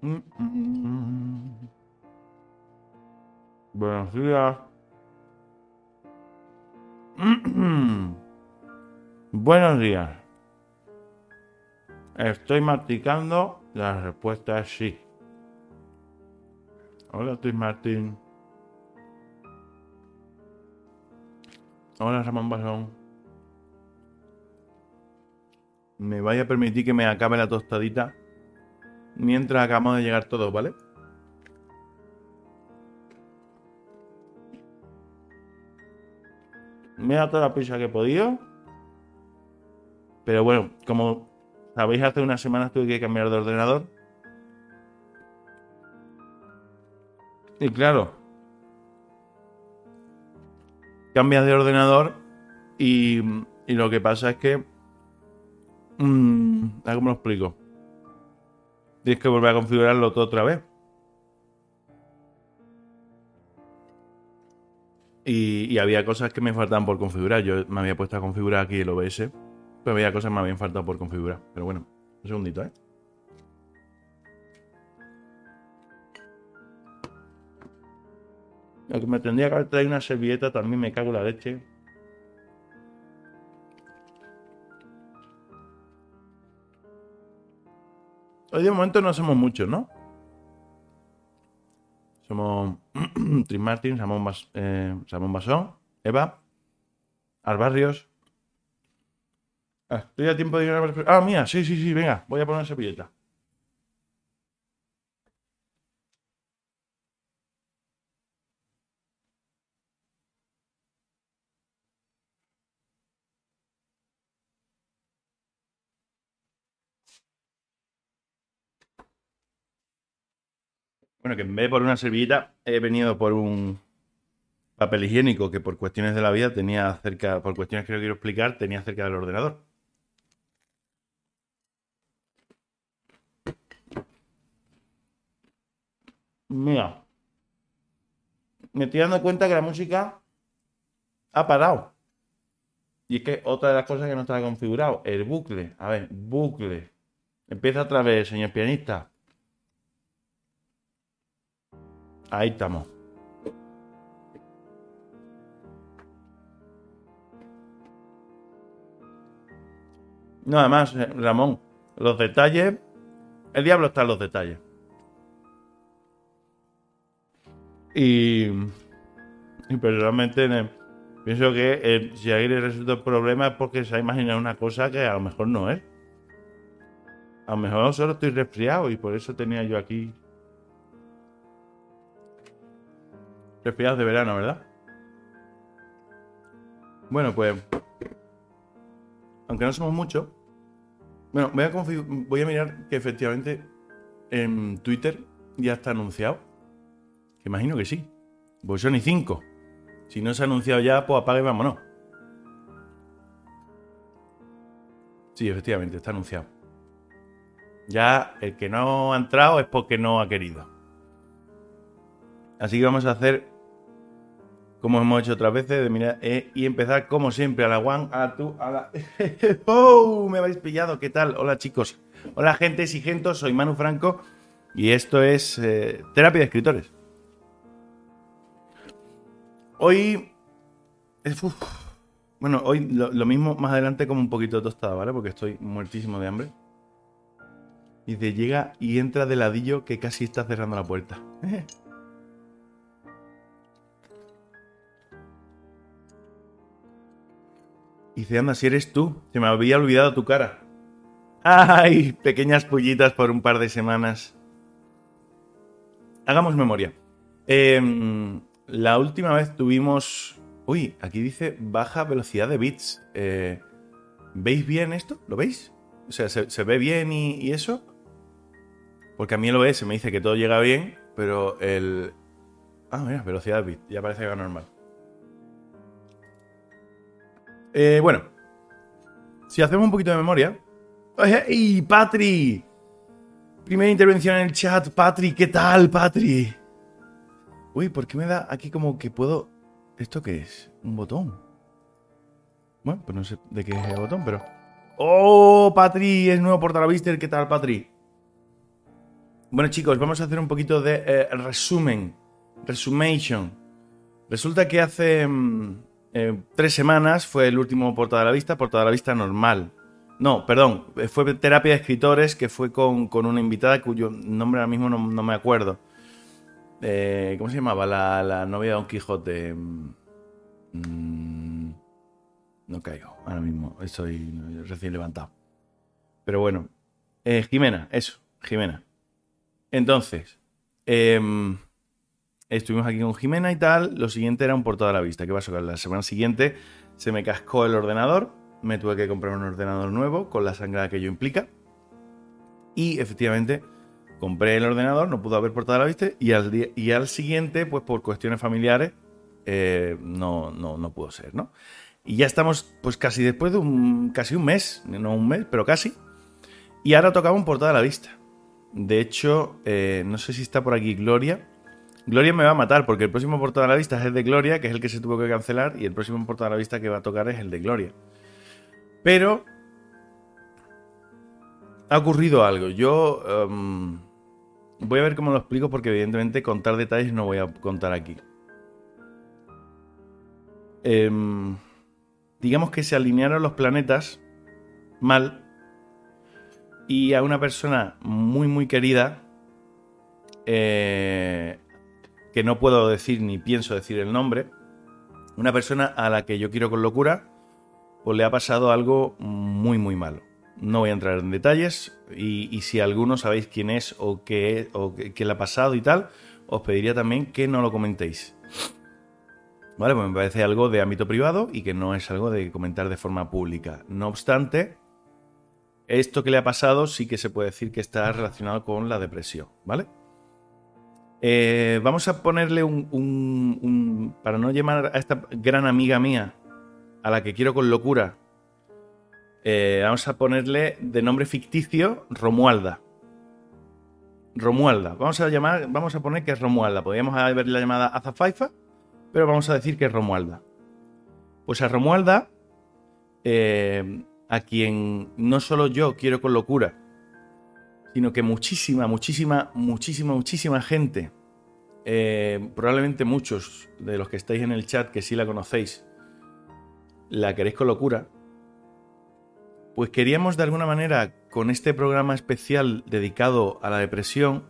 mm, mm. Buenos días. Buenos días. Estoy masticando. La respuesta es sí. Hola, estoy Martín. Hola, Ramón Basón. Me vaya a permitir que me acabe la tostadita mientras acabamos de llegar todos, ¿vale? Me he dado toda la prisa que he podido. Pero bueno, como sabéis, hace unas semanas tuve que cambiar de ordenador. Y claro, cambias de ordenador y, y lo que pasa es que... Mmm, ¿Cómo lo explico? Tienes que volver a configurarlo todo otra vez. Y, había cosas que me faltaban por configurar. Yo me había puesto a configurar aquí el OBS, pero había cosas que me habían faltado por configurar. Pero bueno, un segundito, ¿eh? Lo que me tendría que haber traído una servilleta también me cago en la leche. Hoy de momento no somos muchos, ¿no? Somos Tris Martin, Samón, Bas, eh, Basón, Eva, Albarrios. Ah, estoy a tiempo de ir a... Ah, mía, sí, sí, sí, venga, voy a poner servilleta. Bueno, que en vez de por una servilleta, he venido por un papel higiénico que por cuestiones de la vida tenía cerca, por cuestiones que no quiero explicar, tenía cerca del ordenador. Mira, me estoy dando cuenta que la música ha parado. Y es que otra de las cosas que no estaba configurado, el bucle. A ver, bucle. Empieza otra vez, señor pianista. Ahí estamos. Nada más, eh, Ramón. Los detalles. El diablo está en los detalles. Y. Y personalmente pienso que eh, si ahí le resulta el problema es porque se ha imaginado una cosa que a lo mejor no es. A lo mejor solo estoy resfriado y por eso tenía yo aquí Resfriados de verano, ¿verdad? Bueno, pues. Aunque no somos muchos. Bueno, voy a, mirar que efectivamente en Twitter ya está anunciado. Que imagino que sí. Pues son y cinco. Si no se ha anunciado ya, pues apague y vámonos. Sí, efectivamente, está anunciado. Ya el que no ha entrado es porque no ha querido. Así que vamos a hacer como hemos hecho otras veces, de mirar eh, y empezar como siempre a la one, a la a la... ¡Oh! Me habéis pillado, ¿qué tal? Hola chicos, hola gente y gentos, soy Manu Franco y esto es eh, Terapia de Escritores. Hoy... bueno, hoy lo, mismo más adelante como un poquito tostada, ¿vale? Porque estoy muertísimo de hambre. Dice, llega y entra de ladillo que casi está cerrando la puerta. Y dice, anda, si eres tú, se me había olvidado tu cara. ¡Ay! Pequeñas pullitas por un par de semanas. Hagamos memoria. Em, la última vez tuvimos... Uy, aquí dice baja velocidad de bits. Eh, ¿Veis bien esto? ¿Lo veis? O sea, ¿se, ve bien y, eso? Porque a mí el OBS me dice que todo llega bien, pero el... Ah, mira, velocidad de bits. Ya parece que va normal. Eh, bueno, si hacemos un poquito de memoria. ¡Hey, Patri! Primera intervención en el chat, Patri. ¿Qué tal, Patri? Uy, ¿por qué me da aquí como que puedo... ¿Esto qué es? ¿Un botón? Bueno, pues no sé de qué es el botón, pero... ¡Oh, Patri! Es nuevo portal ¿Qué tal, Patri? Bueno, chicos, vamos a hacer un poquito de eh, resumen. Resumation. Resulta que hace mm, eh, tres semanas fue el último Portada de la Vista, Portada de la Vista normal. No, perdón, fue Terapia de Escritores, que fue con, una invitada cuyo nombre ahora mismo no, me acuerdo. Eh, ¿Cómo se llamaba? La, novia de Don Quijote. Mm, no caigo, ahora mismo estoy recién levantado. Pero bueno, eh, Jimena, eso, Jimena. Entonces, em, estuvimos aquí con Jimena y tal. Lo siguiente era un portada a la vista. ¿Qué pasó? La semana siguiente se me cascó el ordenador. Me tuve que comprar un ordenador nuevo con la sangrada que ello implica. Y efectivamente compré el ordenador, no pudo haber portada a la vista. Y al, día, y al siguiente, pues por cuestiones familiares, eh, no, no, no pudo ser, ¿no? Y ya estamos, pues casi después de un, casi un mes, no un mes, pero casi. Y ahora tocaba un portada a la vista. De hecho, eh, no sé si está por aquí Gloria. Gloria me va a matar porque el próximo portada a la vista es el de Gloria, que es el que se tuvo que cancelar, y el próximo portada a la vista que va a tocar es el de Gloria. Pero ha ocurrido algo. Yo em, voy a ver cómo lo explico porque evidentemente contar detalles no voy a contar aquí. Em, digamos que se alinearon los planetas mal y a una persona muy muy querida eh, que no puedo decir ni pienso decir el nombre, una persona a la que yo quiero con locura, pues le ha pasado algo muy muy malo. No voy a entrar en detalles y, si alguno sabéis quién es o qué, o qué le ha pasado y tal, os pediría también que no lo comentéis. Vale, pues me parece algo de ámbito privado y que no es algo de comentar de forma pública. No obstante, esto que le ha pasado sí que se puede decir que está relacionado con la depresión, ¿vale? Eh, vamos a ponerle un, Para no llamar a esta gran amiga mía, a la que quiero con locura, eh, vamos a ponerle de nombre ficticio Romualda. Romualda. Vamos a llamar, vamos a poner que es Romualda. Podríamos haberle la llamada Azafaifa pero vamos a decir que es Romualda. Pues a Romualda, eh, a quien no solo yo quiero con locura, sino que muchísima, muchísima, muchísima, muchísima gente, eh, probablemente muchos de los que estáis en el chat que sí la conocéis, la queréis con locura, pues queríamos de alguna manera, con este programa especial dedicado a la depresión,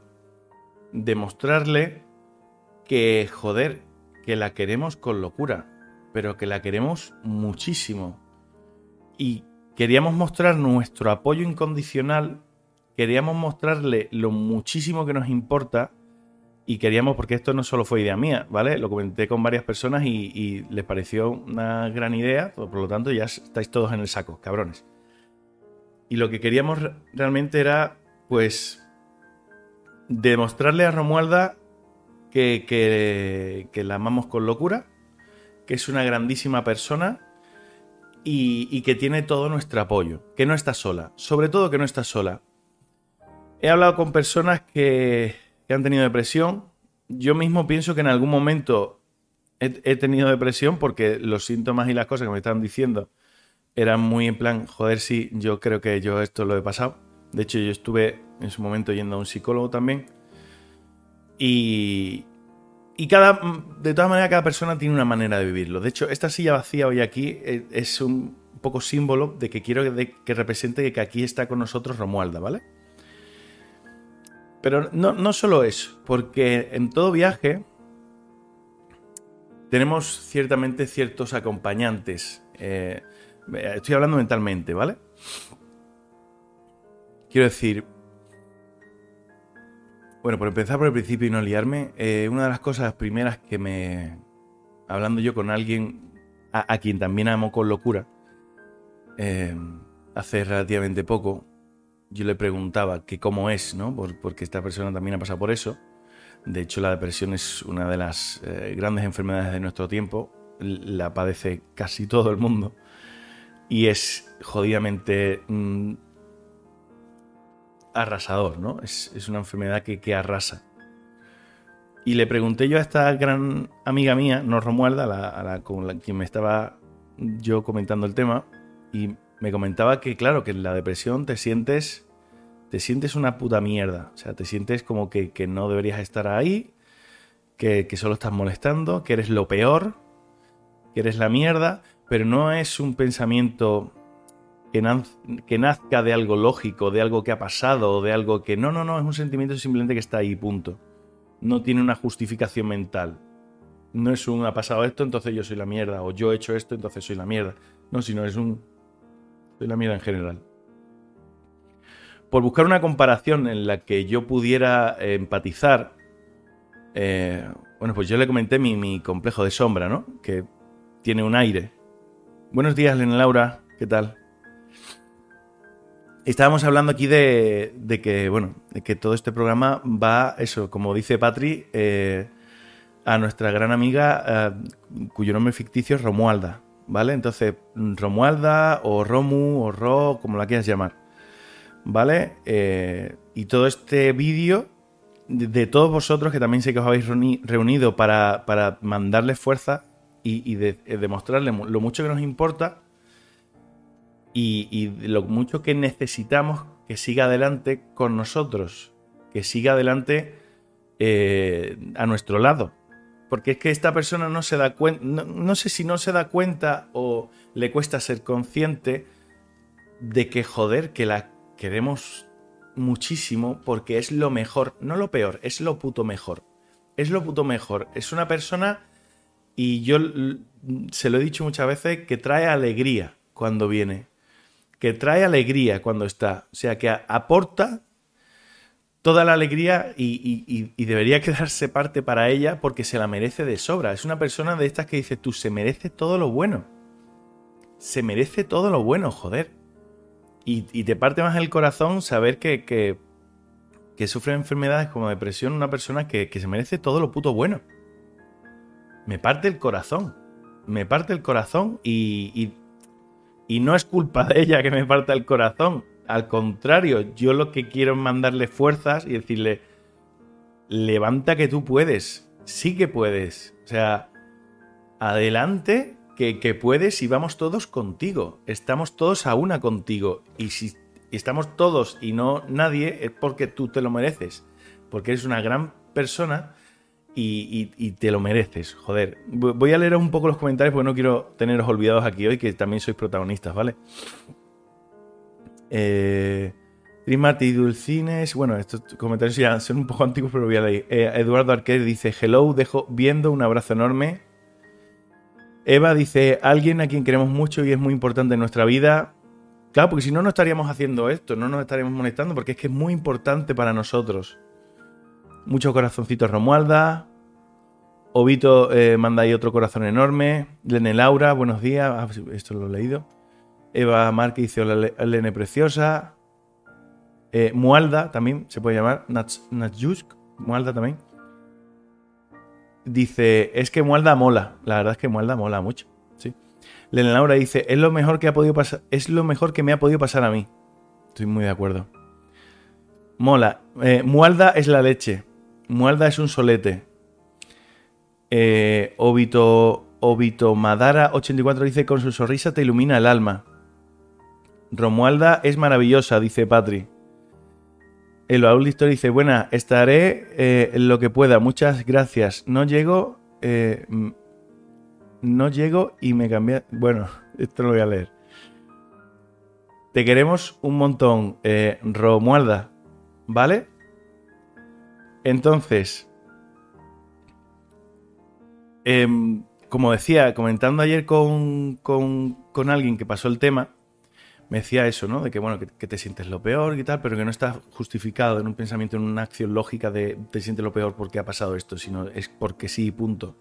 demostrarle que, joder, que la queremos con locura, pero que la queremos muchísimo. Y queríamos mostrar nuestro apoyo incondicional, queríamos mostrarle lo muchísimo que nos importa y queríamos, porque esto no solo fue idea mía, ¿vale? Lo comenté con varias personas y, les pareció una gran idea, por lo tanto ya estáis todos en el saco, cabrones. Y lo que queríamos realmente era, pues, demostrarle a Romualda que, la amamos con locura, que es una grandísima persona y, que tiene todo nuestro apoyo, que no está sola, sobre todo que no está sola. He hablado con personas que, han tenido depresión, yo mismo pienso que en algún momento he, tenido depresión porque los síntomas y las cosas que me estaban diciendo eran muy en plan, joder, sí, yo creo que yo esto lo he pasado. De hecho, yo estuve en su momento yendo a un psicólogo también. Y, y cada, de todas maneras, cada persona tiene una manera de vivirlo. De hecho, esta silla vacía hoy aquí eh, es un poco símbolo de que quiero que represente que aquí está con nosotros Romualda, ¿vale? Pero no, no solo eso, porque en todo viaje tenemos ciertamente ciertos acompañantes. Eh, estoy hablando mentalmente, ¿vale? Quiero decir, bueno, por empezar por el principio y no liarme, eh, una de las cosas primeras que me... Hablando yo con alguien a, quien también amo con locura, eh, hace relativamente poco, yo le preguntaba que cómo es, ¿no? porque esta persona también ha pasado por eso. De hecho, la depresión es una de las eh, grandes enfermedades de nuestro tiempo. La padece casi todo el mundo. Y es jodidamente mm, arrasador, ¿no? Es, una enfermedad que, arrasa. Y le pregunté yo a esta gran amiga mía, no Romualda, a la, con la, quien me estaba yo comentando el tema, y me comentaba que, claro, que en la depresión te sientes, te sientes una puta mierda. O sea, te sientes como que, no deberías estar ahí, que, que, solo estás molestando, que eres lo peor, que eres la mierda, pero no es un pensamiento que, que nazca de algo lógico, de algo que ha pasado, de algo que... No, no, no, es un sentimiento simplemente que está ahí, punto. No tiene una justificación mental. No es un ha pasado esto, entonces yo soy la mierda, o yo he hecho esto, entonces soy la mierda. No, sino es un... Soy la mierda en general por buscar una comparación en la que yo pudiera eh, empatizar, eh, bueno, pues yo le comenté mi, complejo de sombra, ¿no? Que tiene un aire. Buenos días, Lena Laura, ¿qué tal? Estábamos hablando aquí de, que, bueno, de que todo este programa va, eso, como dice Patri, eh, a nuestra gran amiga, cuyo nombre ficticio es Romualda, ¿vale? Entonces, Romualda o Romu o Ro, como la quieras llamar. ¿vale? Eh, y todo este vídeo de, todos vosotros, que también sé que os habéis reunido para, para mandarles fuerza y, de, eh, demostrarles lo mucho que nos importa y, lo mucho que necesitamos que siga adelante con nosotros, que siga adelante eh, a nuestro lado. Porque es que esta persona no se da cuenta, no sé si no se da cuenta o le cuesta ser consciente de que joder, que la queremos muchísimo porque es lo mejor, no lo peor, es lo puto mejor. Es lo puto mejor. Es una persona, y yo se lo he dicho muchas veces, que trae alegría cuando viene. Que trae alegría cuando está. O sea, que aporta toda la alegría y, y, debería quedarse parte para ella porque se la merece de sobra. Es una persona de estas que dice tú, se merece todo lo bueno. Se merece todo lo bueno, joder. Y, te parte más el corazón saber que, que, sufre enfermedades como depresión una persona que, se merece todo lo puto bueno. Me parte el corazón. Me parte el corazón y, y, no es culpa de ella que me parta el corazón. Al contrario, yo lo que quiero es mandarle fuerzas y decirle, levanta que tú puedes. Sí que puedes. O sea, adelante que, puedes y vamos todos contigo. Estamos todos a una contigo. Y si estamos todos y no nadie, es porque tú te lo mereces. Porque eres una gran persona y, te lo mereces. Joder. Voy a leer un poco los comentarios porque no quiero teneros olvidados aquí hoy, que también sois protagonistas, ¿vale? Eh. Trimati Dulcines. Bueno, estos comentarios ya son un poco antiguos, pero voy a leer. Eh, Eduardo Arquez dice: Hello, dejo viendo un abrazo enorme. Eva dice, alguien a quien queremos mucho y es muy importante en nuestra vida. Claro, porque si no, no estaríamos haciendo esto, no nos estaríamos molestando, porque es que es muy importante para nosotros. Muchos corazoncitos Romualda. Obito eh, manda ahí otro corazón enorme. Lene Laura, buenos días. Ah, esto lo he leído. Eva Marque dice, hola Lene Preciosa. Eh, Mualda también se puede llamar. Natjusk. Mualda también dice, es que Mualda mola. La verdad es que Mualda mola mucho. Sí. Lena Laura dice, es lo mejor que ha podido pasar, es lo mejor que me ha podido pasar a mí. Estoy muy de acuerdo. Mola. Eh, Mualda es la leche. Mualda es un solete. Eh, Obito, Obito Madara 84 dice, con su sonrisa te ilumina el alma. Romualda es maravillosa, dice Patri. El baúl de historia dice, buena, estaré eh, lo que pueda, muchas gracias. No llego, eh, no llego y me cambié... Bueno, esto lo voy a leer. Te queremos un montón, eh, Romualda, ¿vale? Entonces, em, como decía, comentando ayer con, con alguien que pasó el tema, me decía eso, ¿no? De que, bueno, que, te sientes lo peor y tal, pero que no está justificado en un pensamiento, en una acción lógica de te sientes lo peor porque ha pasado esto, sino es porque sí, punto.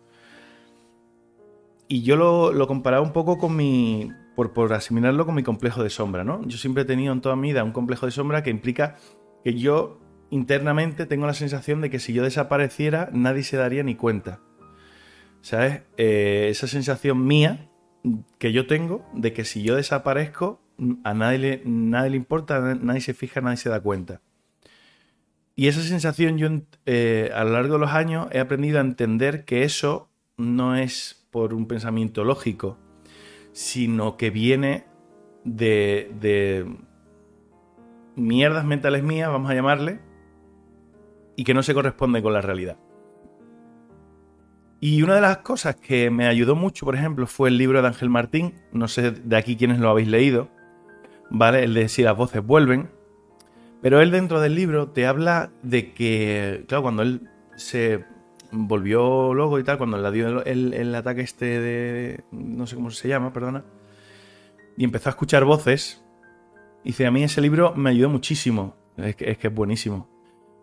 Y yo lo, comparaba un poco con mi. Por, por asimilarlo con mi complejo de sombra, ¿no? Yo siempre he tenido en toda mi vida un complejo de sombra que implica que yo internamente tengo la sensación de que si yo desapareciera, nadie se daría ni cuenta. ¿Sabes? Eh, esa sensación mía que yo tengo de que si yo desaparezco, a nadie le, nadie le importa, nadie se fija, nadie se da cuenta. Y esa sensación yo eh, a lo largo de los años he aprendido a entender que eso no es por un pensamiento lógico, sino que viene de, mierdas mentales mías, vamos a llamarle, y que no se corresponden con la realidad. Y una de las cosas que me ayudó mucho, por ejemplo, fue el libro de Ángel Martín, no sé de aquí quiénes lo habéis leído, ¿vale? El de Si las voces vuelven. Pero él dentro del libro te habla de que, claro, cuando él se volvió loco y tal, cuando le dio el, ataque este de, no sé cómo se llama, perdona, y empezó a escuchar voces, dice, a mí ese libro me ayudó muchísimo, es que es, buenísimo.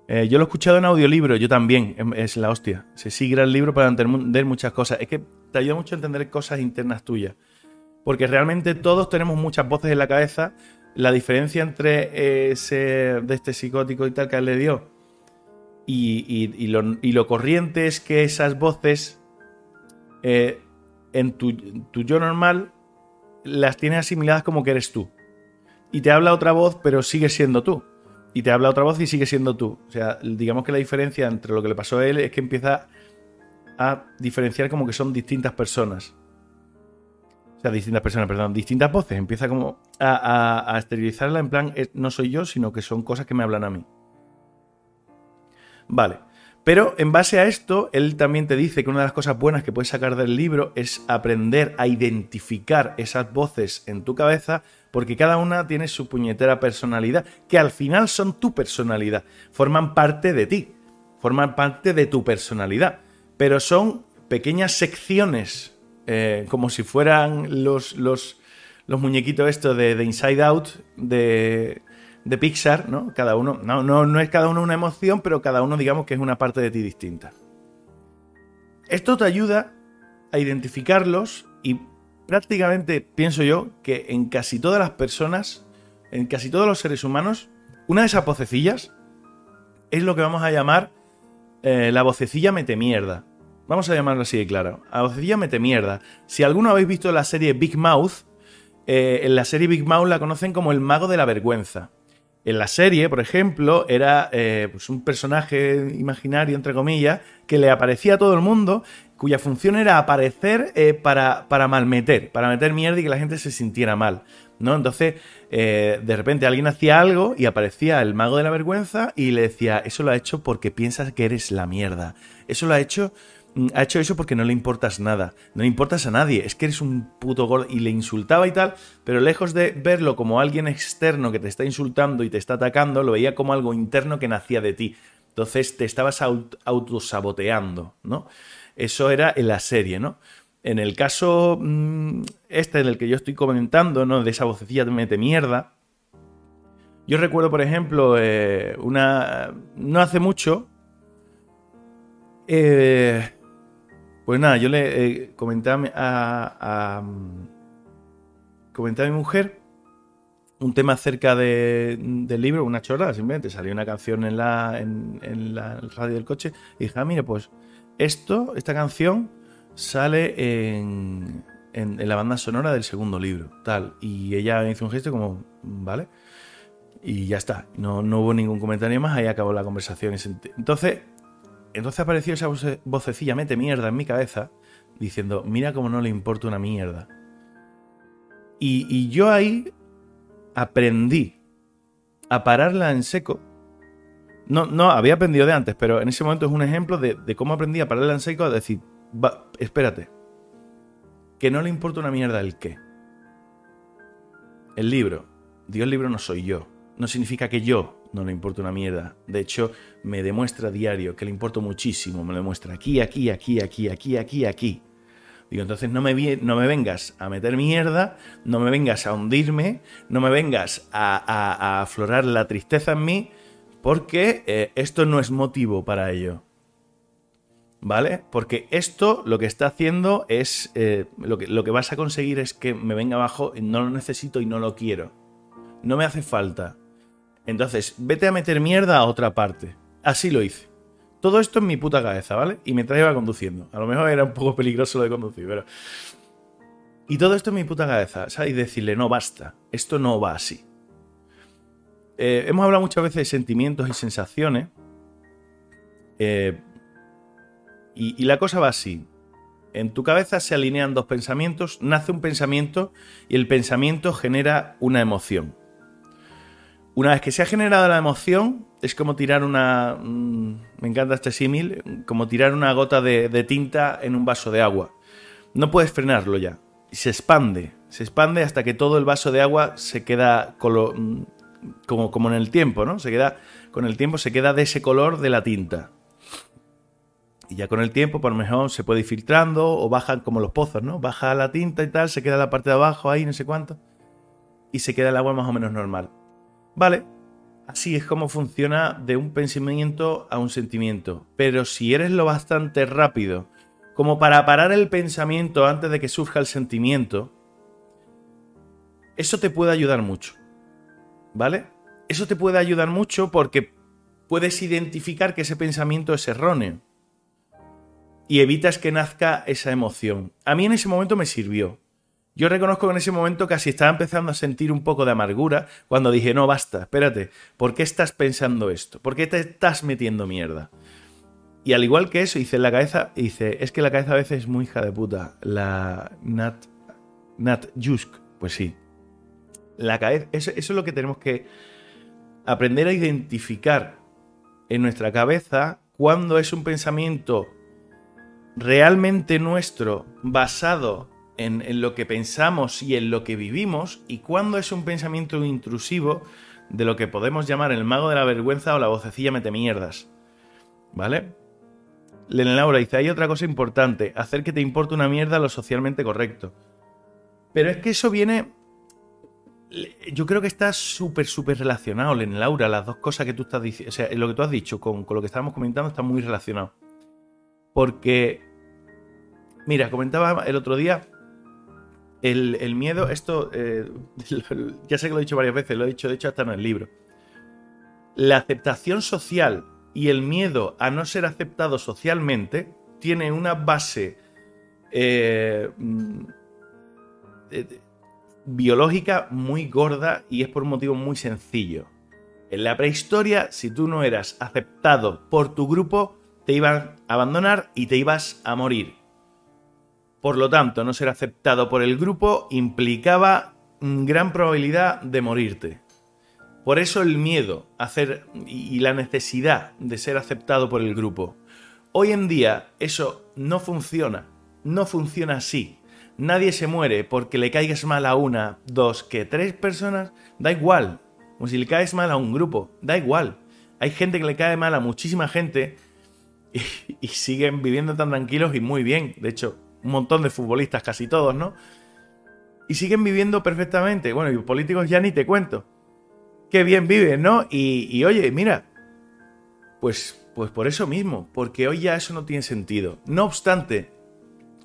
Eh, yo lo he escuchado en audiolibro, yo también, em, es la hostia. Se sigue el libro para entender muchas cosas. Es que te ayuda mucho a entender cosas internas tuyas. Porque realmente todos tenemos muchas voces en la cabeza. La diferencia entre ese de este psicótico y tal que él le dio y, lo, corriente es que esas voces eh, en tu, tu, yo normal las tienes asimiladas como que eres tú. Y te habla otra voz, pero sigue siendo tú. Y te habla otra voz y sigue siendo tú. O sea, digamos que la diferencia entre lo que le pasó a él es que empieza a diferenciar como que son distintas personas. Sea, distintas personas, perdón, distintas voces. Empieza como a, a esterilizarla en plan, eh, no soy yo, sino que son cosas que me hablan a mí. Vale. Pero en base a esto, él también te dice que una de las cosas buenas que puedes sacar del libro es aprender a identificar esas voces en tu cabeza, porque cada una tiene su puñetera personalidad, que al final son tu personalidad, forman parte de ti, forman parte de tu personalidad, pero son pequeñas secciones, eh, como si fueran los, los, muñequitos estos de, de Inside Out, de, de Pixar, ¿no? Cada uno, no, no, no es cada uno una emoción, pero cada uno digamos que es una parte de ti distinta. Esto te ayuda a identificarlos y prácticamente pienso yo que en casi todas las personas, en casi todos los seres humanos, una de esas vocecillas es lo que vamos a llamar eh, la vocecilla mete mierda. Vamos a llamarlo así de claro. La vocecilla mete mierda. Si alguno habéis visto la serie Big Mouth, eh, en la serie Big Mouth la conocen como el mago de la vergüenza. En la serie, por ejemplo, era eh, pues un personaje imaginario, entre comillas, que le aparecía a todo el mundo, cuya función era aparecer eh, para, para, malmeter, para meter mierda y que la gente se sintiera mal. ¿no? Entonces, de repente alguien hacía algo y aparecía el mago de la vergüenza y le decía, eso lo ha hecho porque piensas que eres la mierda. Eso lo ha hecho ha hecho eso porque no le importas nada, no le importas a nadie, es que eres un puto gordo y le insultaba y tal, pero lejos de verlo como alguien externo que te está insultando y te está atacando, lo veía como algo interno que nacía de ti. Entonces te estabas autosaboteando, ¿no? Eso era en la serie, ¿no? En el caso mm, este en el que yo estoy comentando, ¿no? De esa vocecilla de mete mierda. Yo recuerdo, por ejemplo, eh, una. No hace mucho. Eh, pues nada, yo le eh, comenté a, comenté a mi mujer un tema acerca del libro, una chorrada, simplemente salió una canción en la, en, radio del coche y dije, ah, mire, pues esto, esta canción sale en, en, la banda sonora del segundo libro, tal. Y ella hizo un gesto como, vale. Y ya está, no, no hubo ningún comentario más, ahí acabó la conversación. Entonces, entonces apareció esa vocecilla, mete mierda en mi cabeza, diciendo, mira cómo no le importa una mierda. Y, yo ahí aprendí a pararla en seco. No, no, había aprendido de antes, pero en ese momento es un ejemplo de, cómo aprendí a pararla en seco, a decir, espérate, que no le importa una mierda el qué. El libro. Dios libro no soy yo. No significa que yo no le importa una mierda. De hecho, me demuestra a diario que le importo muchísimo. Me lo demuestra aquí, aquí, aquí, aquí, aquí, aquí, aquí. Digo, entonces no me, no me vengas a meter mierda, no me vengas a hundirme, no me vengas a, aflorar la tristeza en mí, porque eh, esto no es motivo para ello. ¿Vale? Porque esto lo que está haciendo es. Eh, lo, que, lo que vas a conseguir es que me venga abajo, no lo necesito y no lo quiero. No me hace falta. Entonces, vete a meter mierda a otra parte. Así lo hice. Todo esto en mi puta cabeza, ¿vale? Y mientras iba conduciendo. A lo mejor era un poco peligroso lo de conducir, pero... Y todo esto en mi puta cabeza, ¿sabes? Y decirle, no, basta. Esto no va así. Eh, hemos hablado muchas veces de sentimientos y sensaciones. Eh, y, y la cosa va así. En tu cabeza se alinean dos pensamientos, nace un pensamiento y el pensamiento genera una emoción. Una vez que se ha generado la emoción, es como tirar una... Mm, me encanta este símil, como tirar una gota de, tinta en un vaso de agua. No puedes frenarlo ya. Se expande, se expande hasta que todo el vaso de agua se queda mm, como, como en el tiempo, ¿no? Se queda, con el tiempo se queda de ese color de la tinta. Y ya con el tiempo, por lo mejor, se puede ir filtrando o bajan como los pozos, ¿no? Baja la tinta y tal, se queda la parte de abajo ahí, no sé cuánto. Y se queda el agua más o menos normal. Vale, así es como funciona de un pensamiento a un sentimiento. Pero si eres lo bastante rápido como para parar el pensamiento antes de que surja el sentimiento, eso te puede ayudar mucho. ¿Vale? Eso te puede ayudar mucho porque puedes identificar que ese pensamiento es erróneo y evitas que nazca esa emoción. A mí en ese momento me sirvió. Yo reconozco que en ese momento casi estaba empezando a sentir un poco de amargura cuando dije, no, basta, espérate, ¿por qué estás pensando esto? ¿Por qué te estás metiendo mierda? Y al igual que eso, hice en la cabeza, hice, es que la cabeza a veces es muy hija de puta. La Nat, Nat Jusk, pues sí. La cabeza, eso es lo que tenemos que aprender a identificar en nuestra cabeza cuando es un pensamiento realmente nuestro basado en, lo que pensamos y en lo que vivimos y cuando es un pensamiento intrusivo de lo que podemos llamar el mago de la vergüenza o la vocecilla mete mierdas. ¿Vale? Len Laura dice, hay otra cosa importante, hacer que te importe una mierda lo socialmente correcto. Pero es que eso viene... Yo creo que está súper, súper relacionado, Len Laura, las dos cosas que tú estás diciendo, o sea, lo que tú has dicho con, con lo que estábamos comentando está muy relacionado. Porque, mira, comentaba el otro día el, miedo, esto, eh, ya sé que lo he dicho varias veces, lo he dicho de hecho hasta en el libro. La aceptación social y el miedo a no ser aceptado socialmente tiene una base eh, mm, biológica muy gorda y es por un motivo muy sencillo. En la prehistoria, si tú no eras aceptado por tu grupo, te iban a abandonar y te ibas a morir. Por lo tanto, no ser aceptado por el grupo implicaba gran probabilidad de morirte. Por eso el miedo a hacer y la necesidad de ser aceptado por el grupo. Hoy en día eso no funciona, no funciona así. Nadie se muere porque le caigas mal a una, dos, que tres personas, da igual. O si le caes mal a un grupo, da igual. Hay gente que le cae mal a muchísima gente y, siguen viviendo tan tranquilos y muy bien. De hecho, un montón de futbolistas, casi todos, ¿no? Y siguen viviendo perfectamente. Bueno, y políticos ya ni te cuento. Qué bien viven, ¿no? Y, oye, mira, pues, pues por eso mismo, porque hoy ya eso no tiene sentido. No obstante,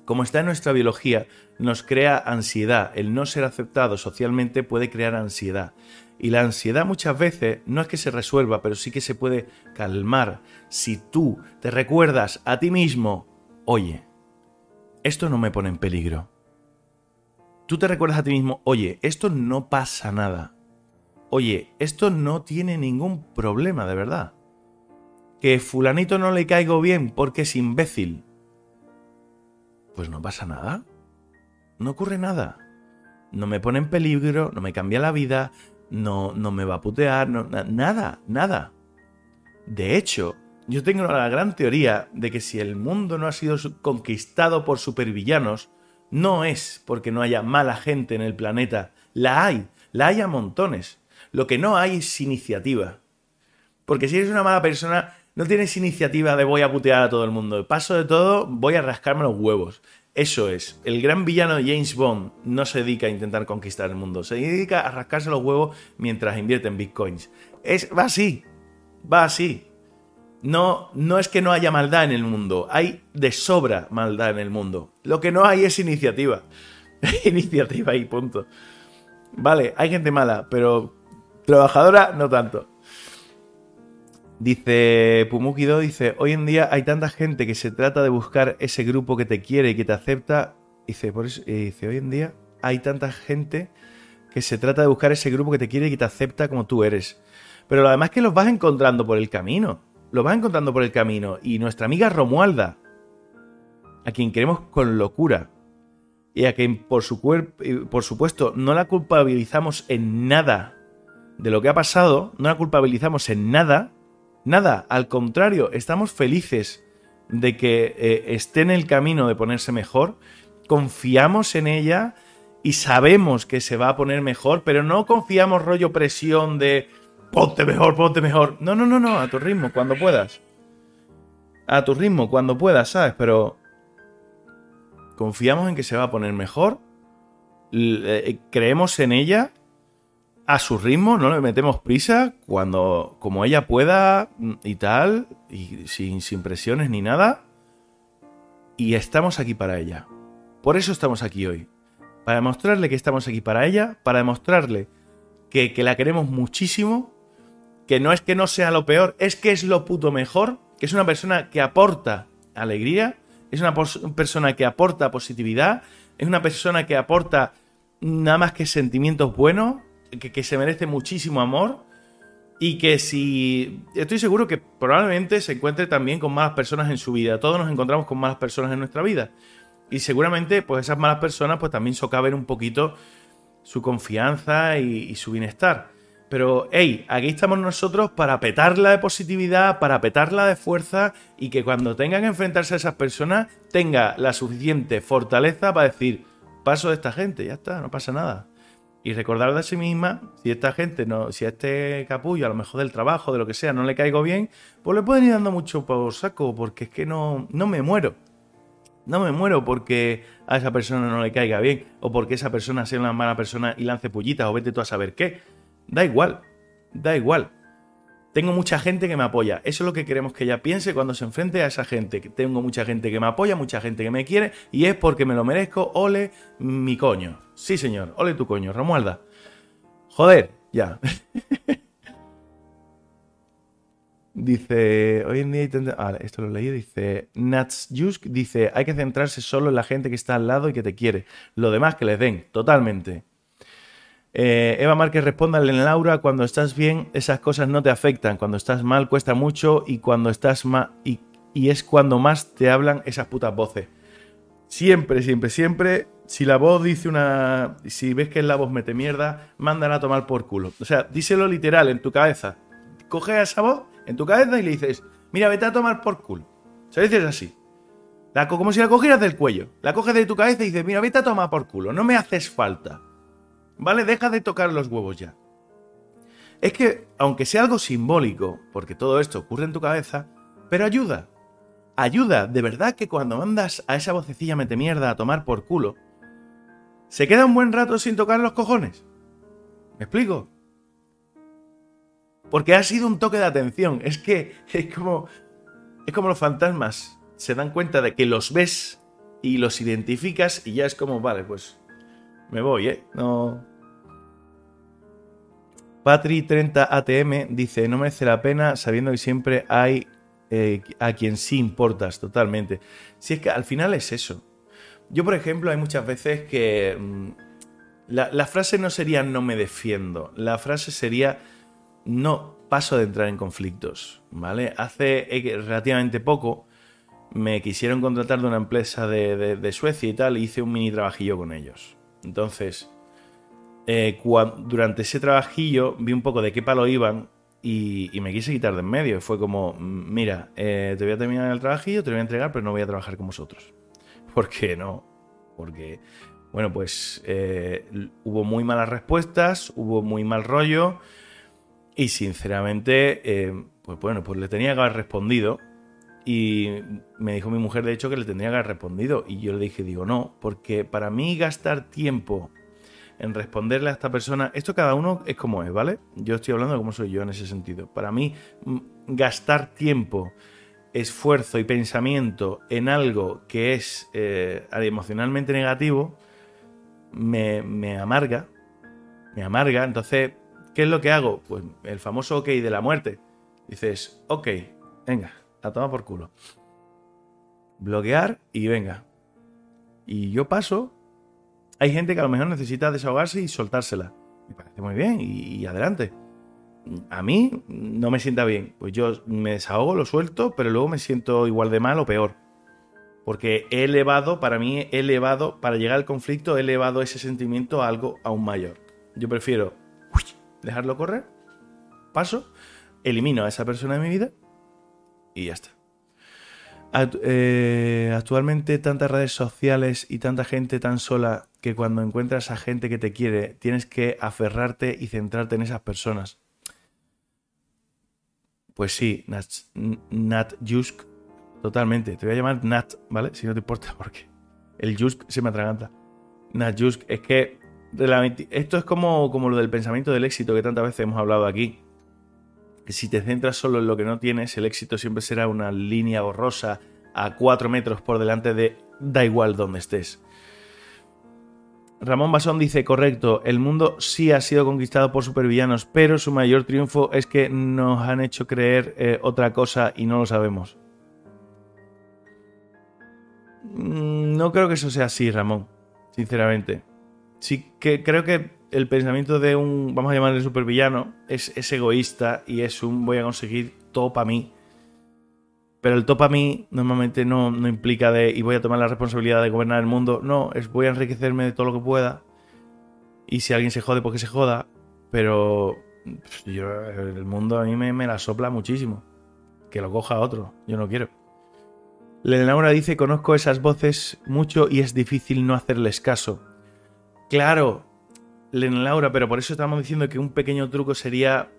como está en nuestra biología, nos crea ansiedad. El no ser aceptado socialmente puede crear ansiedad. Y la ansiedad muchas veces no es que se resuelva, pero sí que se puede calmar si tú te recuerdas a ti mismo, oye, esto no me pone en peligro. Tú te recuerdas a ti mismo, oye, esto no pasa nada. Oye, esto no tiene ningún problema de verdad. Que fulanito no le caigo bien porque es imbécil. Pues no pasa nada. No ocurre nada. No me pone en peligro, no me cambia la vida, no, no me va a putear, nada, nada. De hecho, yo tengo la gran teoría de que si el mundo no ha sido conquistado por supervillanos, no es porque no haya mala gente en el planeta. La hay, la hay a montones. Lo que no hay es iniciativa. Porque si eres una mala persona, no tienes iniciativa de voy a putear a todo el mundo. Paso de todo, voy a rascarme los huevos. Eso es, el gran villano James Bond no se dedica a intentar conquistar el mundo, se dedica a rascarse los huevos mientras invierte en bitcoins. Es, va así, va así. No, no es que no haya maldad en el mundo, hay de sobra maldad en el mundo. Lo que no hay es iniciativa. iniciativa y punto. Vale, hay gente mala, pero trabajadora no tanto. Dice Pumukido, dice, hoy en día hay tanta gente que se trata de buscar ese grupo que te quiere y que te acepta. Dice, por eso, dice, hoy en día hay tanta gente que se trata de buscar ese grupo que te quiere y que te acepta como tú eres. Pero lo demás es que los vas encontrando por el camino. Los vas encontrando por el camino. Y nuestra amiga Romualda, a quien queremos con locura, y a quien por, su por supuesto no la culpabilizamos en nada de lo que ha pasado, no la culpabilizamos en nada, nada, al contrario, estamos felices de que eh, esté en el camino de ponerse mejor, confiamos en ella y sabemos que se va a poner mejor, pero no confiamos rollo presión de ponte mejor, ponte mejor. No, no, no, no, a tu ritmo, cuando puedas. A tu ritmo, cuando puedas, ¿sabes? Pero confiamos en que se va a poner mejor, eh, creemos en ella a su ritmo, no le metemos prisa, cuando como ella pueda y tal, y sin, sin presiones ni nada, y estamos aquí para ella. Por eso estamos aquí hoy. Para demostrarle que estamos aquí para ella, para demostrarle que, que la queremos muchísimo, que no es que no sea lo peor, es que es lo puto mejor, que es una persona que aporta alegría, es una persona que aporta positividad, es una persona que aporta nada más que sentimientos buenos, que, se merece muchísimo amor y que si estoy seguro que probablemente se encuentre también con malas personas en su vida. Todos nos encontramos con malas personas en nuestra vida. Y seguramente pues esas malas personas pues también socaven un poquito su confianza y su bienestar. Pero, hey, aquí estamos nosotros para petarla de positividad, para petarla de fuerza y que cuando tengan que enfrentarse a esas personas tenga la suficiente fortaleza para decir, paso de esta gente, ya está, no pasa nada. Y recordar de sí misma, si esta gente, no, si a este capullo, a lo mejor del trabajo, de lo que sea, no le caigo bien, pues le pueden ir dando mucho por saco, porque es que no, no me muero. No me muero porque a esa persona no le caiga bien, o porque esa persona sea una mala persona y lance pullitas, o vete tú a saber qué Da igual, da igual. Tengo mucha gente que me apoya. Eso es lo que queremos que ella piense cuando se enfrente a esa gente. Tengo mucha gente que me apoya, mucha gente que me quiere y es porque me lo merezco. Ole mi coño. Sí, señor. Ole tu coño, Romualda. Joder, ya. dice, hoy en día Vale, esto lo leí. Dice, Natsjusk dice, hay que centrarse solo en la gente que está al lado y que te quiere. Lo demás que les den, totalmente. Eh, Eva Márquez responde en Laura, cuando estás bien esas cosas no te afectan, cuando estás mal cuesta mucho y cuando estás mal y, es cuando más te hablan esas putas voces. Siempre, siempre, siempre, si la voz dice una... Si ves que la voz mete mierda, mándala a tomar por culo. O sea, díselo literal en tu cabeza. Coge a esa voz en tu cabeza y le dices, mira, vete a tomar por culo. Se dices así. La, como si la cogieras del cuello. La coges de tu cabeza y dices, mira, vete a tomar por culo. No me haces falta. ¿Vale? Deja de tocar los huevos ya. Es que, aunque sea algo simbólico, porque todo esto ocurre en tu cabeza, pero ayuda. Ayuda, de verdad que cuando mandas a esa vocecilla mete mierda a tomar por culo, se queda un buen rato sin tocar los cojones. ¿Me explico? Porque ha sido un toque de atención. Es que es como. Es como los fantasmas. Se dan cuenta de que los ves y los identificas y ya es como, vale, pues me voy, ¿eh? No. Patri30ATM dice: No merece la pena sabiendo que siempre hay eh, a quien sí importas totalmente. Si es que al final es eso. Yo, por ejemplo, hay muchas veces que. Mm, la, frase no sería no me defiendo. La frase sería no paso de entrar en conflictos. ¿Vale? Hace relativamente poco me quisieron contratar de una empresa de, de Suecia y tal, y hice un mini trabajillo con ellos. Entonces, eh, durante ese trabajillo vi un poco de qué palo iban y, me quise quitar de en medio. Fue como, mira, eh, te voy a terminar el trabajillo, te lo voy a entregar, pero no voy a trabajar con vosotros. ¿Por qué no? Porque, bueno, pues eh, hubo muy malas respuestas, hubo muy mal rollo y sinceramente, pues bueno, pues le tenía que haber respondido y me dijo mi mujer, de hecho, que le tendría que haber respondido. Y yo le dije, digo, no, porque para mí gastar tiempo en responderle a esta persona, esto cada uno es como es, ¿vale? Yo estoy hablando de cómo soy yo en ese sentido. Para mí, gastar tiempo, esfuerzo y pensamiento en algo que es eh, emocionalmente negativo, me, me amarga. Me amarga. Entonces, ¿qué es lo que hago? Pues el famoso ok de la muerte. Dices, ok, venga, a tomar por culo. Bloquear y venga. Y yo paso. Hay gente que a lo mejor necesita desahogarse y soltársela. Me parece muy bien y, adelante. A mí no me sienta bien. Pues yo me desahogo, lo suelto, pero luego me siento igual de mal o peor. Porque he elevado, para mí, he elevado, para llegar al conflicto, he elevado ese sentimiento a algo aún mayor. Yo prefiero dejarlo correr, paso, elimino a esa persona de mi vida y ya está. Eh, actualmente tantas redes sociales y tanta gente tan sola que cuando encuentras a gente que te quiere tienes que aferrarte y centrarte en esas personas. Pues sí, Nat, Nat Jusk, totalmente. Te voy a llamar Nat, ¿vale? Si no te importa, porque el Jusk se me atraganta. Nat Jusk, es que esto es como, como lo del pensamiento del éxito que tantas veces hemos hablado aquí si te centras solo en lo que no tienes, el éxito siempre será una línea borrosa a cuatro metros por delante de da igual donde estés. Ramón Basón dice, correcto, el mundo sí ha sido conquistado por supervillanos, pero su mayor triunfo es que nos han hecho creer eh, otra cosa y no lo sabemos. Mm, no creo que eso sea así, Ramón, sinceramente. Sí que creo que el pensamiento de un, vamos a llamarle supervillano, es, es egoísta y es un voy a conseguir todo para mí. Pero el todo para mí normalmente no, no, implica de y voy a tomar la responsabilidad de gobernar el mundo. No, es voy a enriquecerme de todo lo que pueda. Y si alguien se jode, pues que se joda. Pero yo, el mundo a mí me, me la sopla muchísimo. Que lo coja otro. Yo no quiero. Leonora dice, conozco esas voces mucho y es difícil no hacerles caso. Claro, Laura, pero por eso estamos diciendo que un pequeño truco sería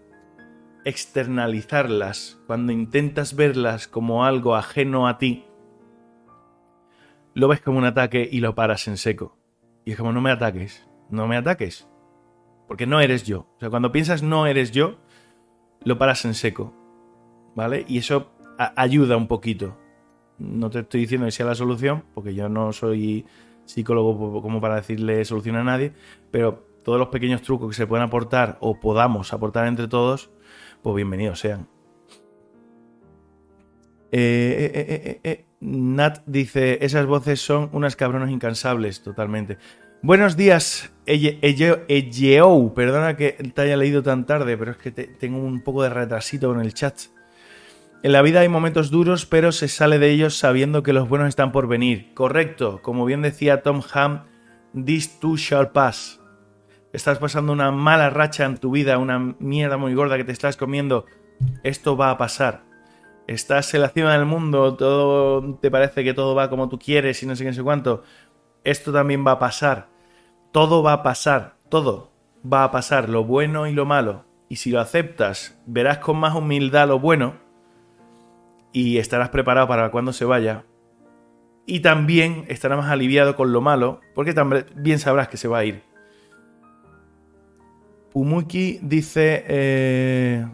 externalizarlas. Cuando intentas verlas como algo ajeno a ti, lo ves como un ataque y lo paras en seco. Y es como, no me ataques, no me ataques. Porque no eres yo. O sea, cuando piensas no eres yo, lo paras en seco. ¿Vale? Y eso ayuda un poquito. No te estoy diciendo que sea la solución, porque yo no soy psicólogo como para decirle solución a nadie, pero todos los pequeños trucos que se pueden aportar o podamos aportar entre todos, pues bienvenidos sean. Eh, eh, eh, Nat dice, esas voces son unas cabronas incansables, totalmente. Buenos días, Eyeou. Perdona que te haya leído tan tarde, pero es que tengo un poco de retrasito en el chat. En la vida hay momentos duros, pero se sale de ellos sabiendo que los buenos están por venir. Correcto, como bien decía Tom Ham, this too shall pass estás pasando una mala racha en tu vida, una mierda muy gorda que te estás comiendo, esto va a pasar. Estás en la cima del mundo, todo te parece que todo va como tú quieres y no sé qué, no sé cuánto. Esto también va a pasar. Todo va a pasar, todo va a pasar, lo bueno y lo malo. Y si lo aceptas, verás con más humildad lo bueno y estarás preparado para cuando se vaya. Y también estarás más aliviado con lo malo, porque también sabrás que se va a ir. Pumuki dice, eh,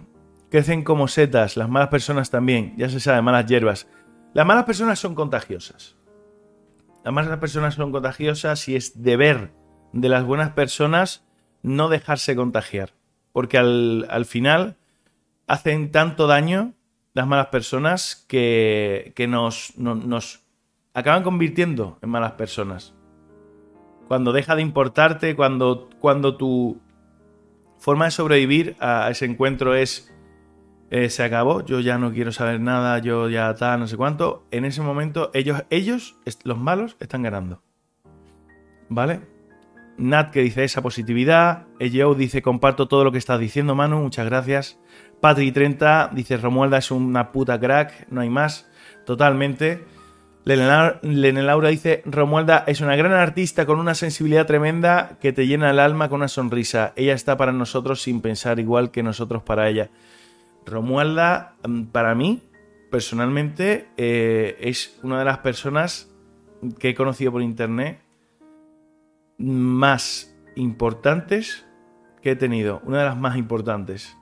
crecen como setas, las malas personas también, ya se sabe, malas hierbas. Las malas personas son contagiosas. Las malas personas son contagiosas y es deber de las buenas personas no dejarse contagiar. Porque al, final hacen tanto daño las malas personas que, que nos, nos acaban convirtiendo en malas personas. Cuando deja de importarte, cuando, cuando tu, forma de sobrevivir a ese encuentro es eh, se acabó, yo ya no quiero saber nada, yo ya tal, no sé cuánto. En ese momento ellos, ellos, los malos, están ganando. ¿Vale? Nat que dice esa positividad. Ejeo dice comparto todo lo que estás diciendo, Manu, muchas gracias. Patri30 dice Romualda es una puta crack, no hay más. Totalmente. Lene Laura dice, Romualda es una gran artista con una sensibilidad tremenda que te llena el alma con una sonrisa. Ella está para nosotros sin pensar igual que nosotros para ella. Romualda, mm, para mí, personalmente, eh, es una de las personas que he conocido por internet más importantes que he tenido. Una de las más importantes.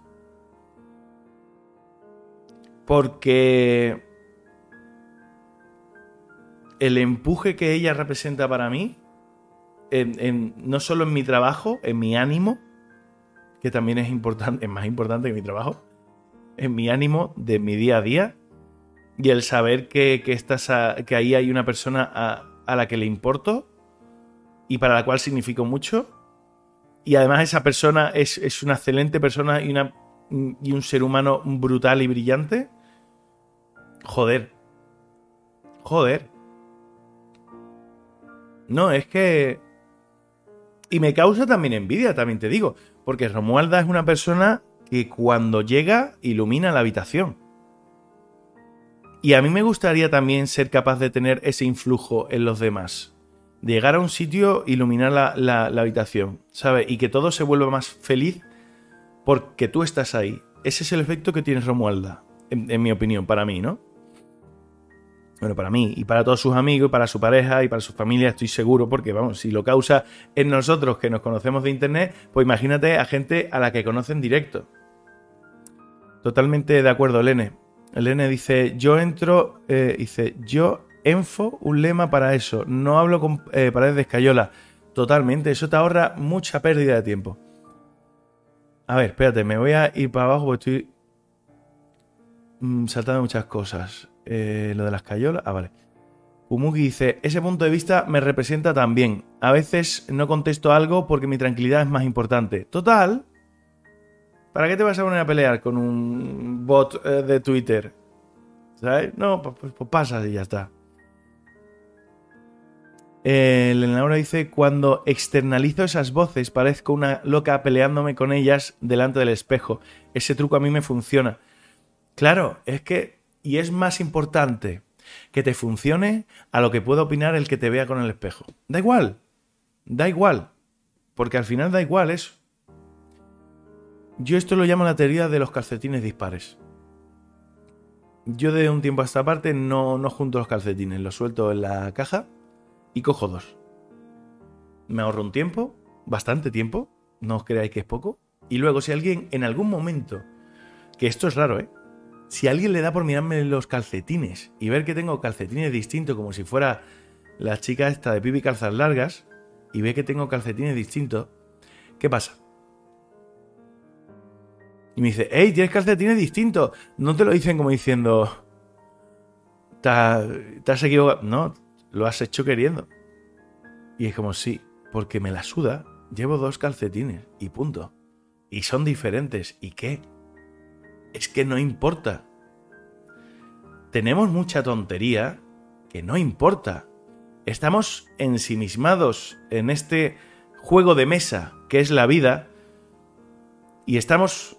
Porque el empuje que ella representa para mí, no solo en mi trabajo, en mi ánimo, que también es importante, es más importante que mi trabajo, en mi ánimo de mi día a día, y el saber que, que, que ahí hay una persona a, la que le importo y para la cual significo mucho. Y además esa persona es, una excelente persona y un ser humano brutal y brillante. Joder. Joder. No, es que... Y me causa también envidia, también te digo. Porque Romualda es una persona que cuando llega ilumina la habitación. Y a mí me gustaría también ser capaz de tener ese influjo en los demás. llegar a un sitio, iluminar la, habitación, ¿sabes? Y que todo se vuelva más feliz porque tú estás ahí. Ese es el efecto que tiene Romualda, en mi opinión, para mí, ¿no? Bueno, para mí y para todos sus amigos, y para su pareja y para su familia, estoy seguro, porque vamos, si lo causa en nosotros que nos conocemos de internet, pues imagínate a gente a la que conocen directo. Totalmente de acuerdo, Lene. Lene dice, yo entro, eh, dice, yo enfo un lema para eso, no hablo con eh, paredes de escayola. Totalmente, eso te ahorra mucha pérdida de tiempo. A ver, espérate, me voy a ir para abajo porque estoy mm, saltando muchas cosas. Eh, lo de las cayolas. Ah, vale. Umugi dice: Ese punto de vista me representa también. A veces no contesto algo porque mi tranquilidad es más importante. Total. ¿Para qué te vas a poner a pelear con un bot eh, de Twitter? ¿Sabes? No, pues, pues, pues pasa y ya está. Eh, dice: Cuando externalizo esas voces, parezco una loca peleándome con ellas delante del espejo. Ese truco a mí me funciona. Claro, es que y es más importante que te funcione a lo que pueda opinar el que te vea con el espejo. Da igual, da igual, porque al final da igual eso. Yo esto lo llamo la teoría de los calcetines dispares. Yo de un tiempo a esta parte no, no junto los calcetines, los suelto en la caja y cojo dos. Me ahorro un tiempo, bastante tiempo, no os creáis que es poco. Y luego si alguien en algún momento, que esto es raro, ¿eh? Si alguien le da por mirarme los calcetines y ver que tengo calcetines distintos, como si fuera la chica esta de pipi calzas largas, y ve que tengo calcetines distintos, ¿qué pasa? Y me dice, hey, tienes calcetines distintos. No te lo dicen como diciendo, te has equivocado. No, lo has hecho queriendo. Y es como, sí, porque me la suda, llevo dos calcetines y punto. Y son diferentes. ¿Y qué? Es que no importa. Tenemos mucha tontería que no importa. Estamos ensimismados en este juego de mesa que es la vida y estamos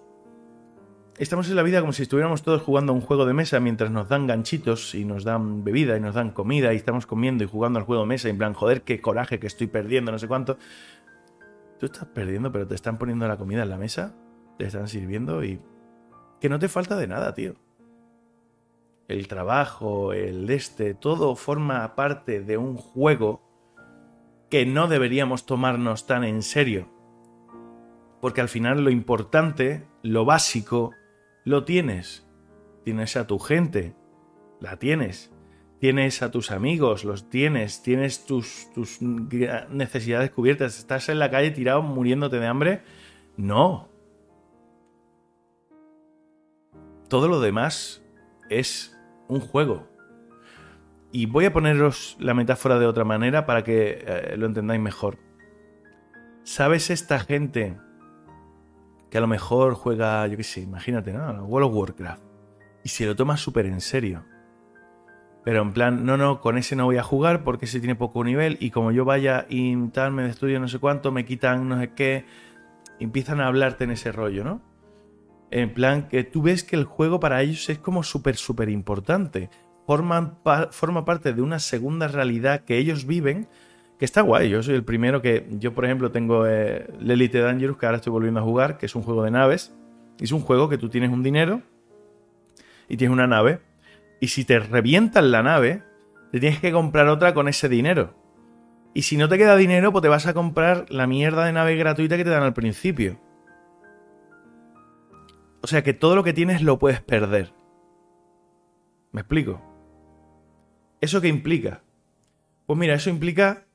estamos en la vida como si estuviéramos todos jugando a un juego de mesa mientras nos dan ganchitos y nos dan bebida y nos dan comida y estamos comiendo y jugando al juego de mesa y en plan, joder, qué coraje que estoy perdiendo, no sé cuánto. Tú estás perdiendo, pero te están poniendo la comida en la mesa, te están sirviendo y que no te falta de nada, tío. El trabajo, el este, todo forma parte de un juego que no deberíamos tomarnos tan en serio. Porque al final lo importante, lo básico, lo tienes. Tienes a tu gente, la tienes. Tienes a tus amigos, los tienes. Tienes tus, tus necesidades cubiertas. ¿Estás en la calle tirado muriéndote de hambre? No, todo lo demás es un juego. Y voy a poneros la metáfora de otra manera para que eh, lo entendáis mejor. ¿Sabes esta gente que a lo mejor juega, yo qué sé, imagínate, ¿no? World of Warcraft. Y se lo toma súper en serio. Pero en plan, no, no, con ese no voy a jugar porque ese tiene poco nivel y como yo vaya y tal, me estudio no sé cuánto, me quitan no sé qué, empiezan a hablarte en ese rollo, ¿no? En plan, que tú ves que el juego para ellos es como súper, súper importante. Forma parte de una segunda realidad que ellos viven, que está guay. Yo soy el primero que. Yo, por ejemplo, tengo eh, Elite Dangerous, que ahora estoy volviendo a jugar, que es un juego de naves. Es un juego que tú tienes un dinero y tienes una nave. Y si te revientan la nave, te tienes que comprar otra con ese dinero. Y si no te queda dinero, pues te vas a comprar la mierda de nave gratuita que te dan al principio. O sea que todo lo que tienes lo puedes perder. ¿Me explico? ¿Eso qué implica? Pues mira, eso implica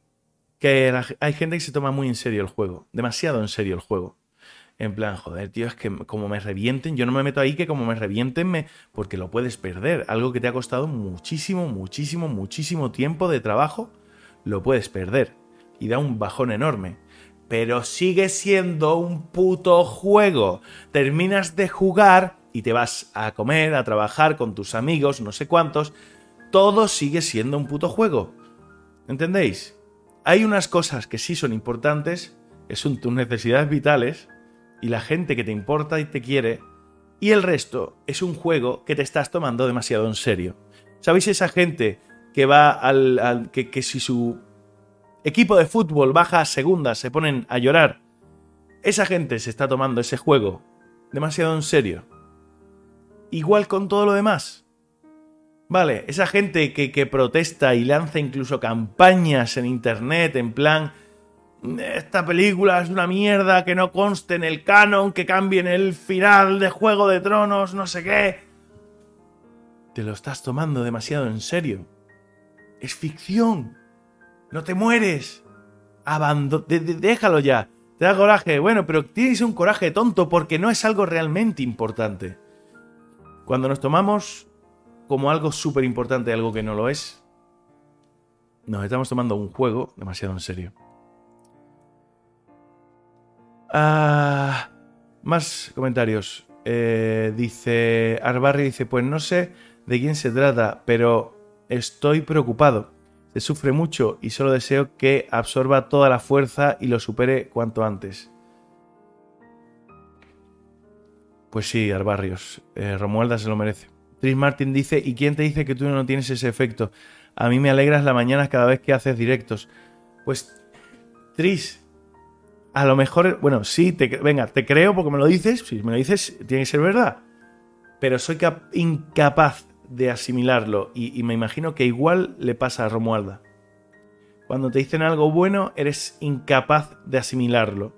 que hay gente que se toma muy en serio el juego, demasiado en serio el juego. En plan, joder, tío, es que como me revienten, yo no me meto ahí que como me revienten, me... porque lo puedes perder. Algo que te ha costado muchísimo, muchísimo, muchísimo tiempo de trabajo, lo puedes perder. Y da un bajón enorme pero sigue siendo un puto juego. Terminas de jugar y te vas a comer, a trabajar con tus amigos, no sé cuántos. Todo sigue siendo un puto juego. ¿Entendéis? Hay unas cosas que sí son importantes, que son tus necesidades vitales, y la gente que te importa y te quiere, y el resto es un juego que te estás tomando demasiado en serio. ¿Sabéis esa gente que va al... que, que si su equipo de fútbol baja a segunda se ponen a llorar? Esa gente se está tomando ese juego demasiado en serio. Igual con todo lo demás. Vale, esa gente que, que protesta y lanza incluso campañas en internet en plan esta película es una mierda, que no conste en el canon, que cambien el final de Juego de Tronos, no sé qué. Te lo estás tomando demasiado en serio. Es ficción. No te mueres. Abando déjalo ya. Te da coraje. Bueno, pero tienes un coraje tonto porque no es algo realmente importante. Cuando nos tomamos como algo súper importante algo que no lo es, nos estamos tomando un juego demasiado en serio. Ah, más comentarios. Eh, dice Arbarri, dice, pues no sé de quién se trata, pero estoy preocupado. Se sufre mucho y solo deseo que absorba toda la fuerza y lo supere cuanto antes. Pues sí, Arbarrios. Eh, Romualda se lo merece. Tris Martin dice, ¿y quién te dice que tú no tienes ese efecto? A mí me alegras la mañana cada vez que haces directos. Pues, Tris, a lo mejor, bueno, sí, te, venga, te creo porque me lo dices, si me lo dices, tiene que ser verdad. Pero soy incapaz de asimilarlo y, me imagino que igual le pasa a Romualda. Cuando te dicen algo bueno, eres incapaz de asimilarlo.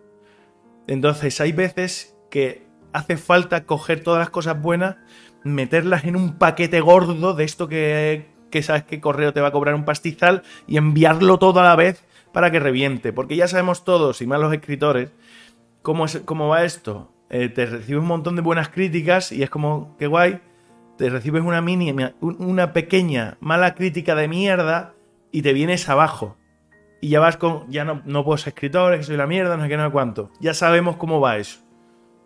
Entonces hay veces que hace falta coger todas las cosas buenas, meterlas en un paquete gordo de esto que, que sabes que correo te va a cobrar un pastizal y enviarlo todo a la vez para que reviente. Porque ya sabemos todos, y más los escritores, cómo, es, cómo va esto. Eh, te recibes un montón de buenas críticas y es como, qué guay. Te recibes una mínima, una pequeña mala crítica de mierda y te vienes abajo. Y ya vas con, ya no, no puedo ser escritor, que soy la mierda, no sé qué, no sé cuánto. Ya sabemos cómo va eso.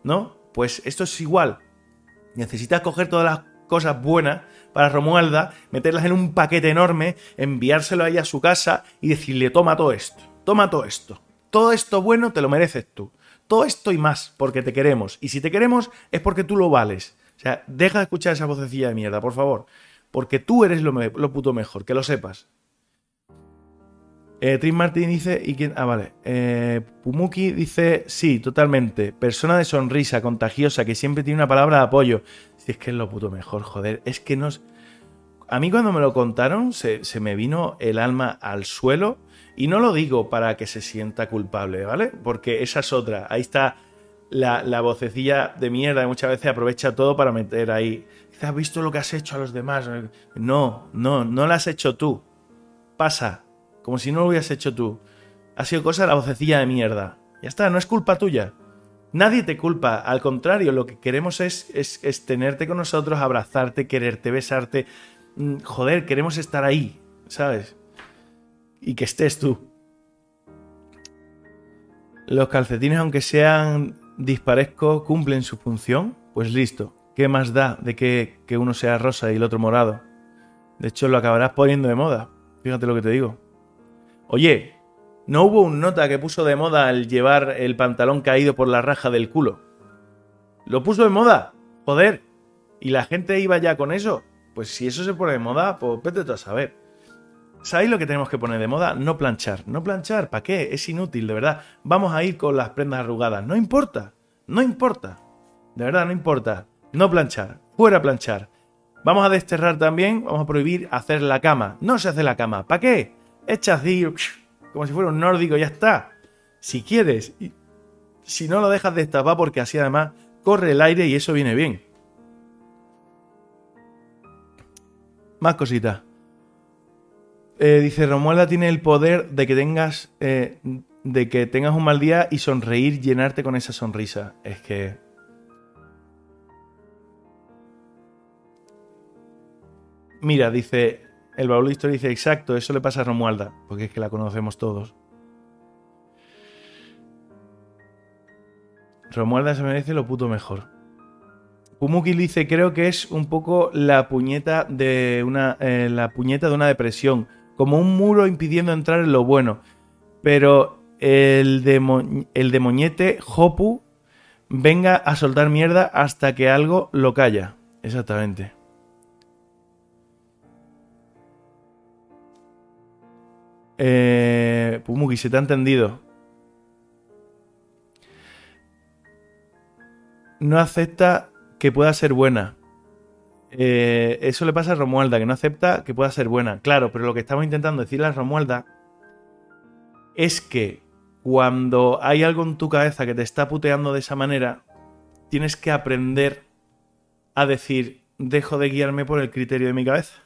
¿No? Pues esto es igual. Necesitas coger todas las cosas buenas para Romualda, meterlas en un paquete enorme, enviárselo ahí a su casa y decirle, toma todo esto, toma todo esto. Todo esto bueno te lo mereces tú. Todo esto y más, porque te queremos. Y si te queremos es porque tú lo vales. O sea, deja de escuchar esa vocecilla de mierda, por favor. Porque tú eres lo, puto mejor, que lo sepas. Eh, Trin Martin dice, ¿y quién? Ah, vale. Eh, Pumuki dice, sí, totalmente. Persona de sonrisa, contagiosa, que siempre tiene una palabra de apoyo. Si es que es lo puto mejor, joder. Es que nos... A mí cuando me lo contaron se, me vino el alma al suelo y no lo digo para que se sienta culpable, ¿vale? Porque esa es otra. Ahí está la, la vocecilla de mierda que muchas veces aprovecha todo para meter ahí. ¿Has visto lo que has hecho a los demás? No, no, no lo has hecho tú. Pasa, como si no lo hubieras hecho tú. Ha sido cosa de la vocecilla de mierda. Ya está, no es culpa tuya. Nadie te culpa, al contrario, lo que queremos es, es, tenerte con nosotros, abrazarte, quererte, besarte. Mm, joder, queremos estar ahí, ¿sabes? Y que estés tú. Los calcetines, aunque sean disparezcos, cumplen su función. Pues listo. ¿Qué más da de que, que uno sea rosa y el otro morado? De hecho, lo acabarás poniendo de moda. Fíjate lo que te digo. Oye, ¿No hubo un nota que puso de moda el llevar el pantalón caído por la raja del culo? Lo puso de moda, joder. ¿Y la gente iba ya con eso? Pues si eso se pone de moda, pues vete tú a saber. ¿Sabéis lo que tenemos que poner de moda? No planchar. No planchar, ¿para qué? Es inútil, de verdad. Vamos a ir con las prendas arrugadas. No importa. No importa. De verdad, no importa. No planchar. Fuera planchar. Vamos a desterrar también, vamos a prohibir hacer la cama. No se hace la cama. ¿Para qué? Echas como si fuera un nórdico, ya está. Si quieres, si no lo dejas destapar porque así además corre el aire y eso viene bien. Más cositas. Eh, dice Romualda tiene el poder de que tengas eh, de que tengas un mal día y sonreír, llenarte con esa sonrisa. Es que Mira, dice el baúl dice, exacto, eso le pasa a Romualda, porque es que la conocemos todos. Romualda se merece lo puto mejor. Pumuki dice, creo que es un poco la puñeta de una, eh, la puñeta de una depresión, como un muro impidiendo entrar en lo bueno. Pero el, de el Hopu venga a soltar mierda hasta que algo lo calla. Exactamente. Eh, Pumuki, se te ha entendido. No acepta que pueda ser buena. Eh, eso le pasa a Romualda, que no acepta que pueda ser buena. Claro, pero lo que estamos intentando decirle a Romualda es que cuando hay algo en tu cabeza que te está puteando de esa manera, tienes que aprender a decir, dejo de guiarme por el criterio de mi cabeza.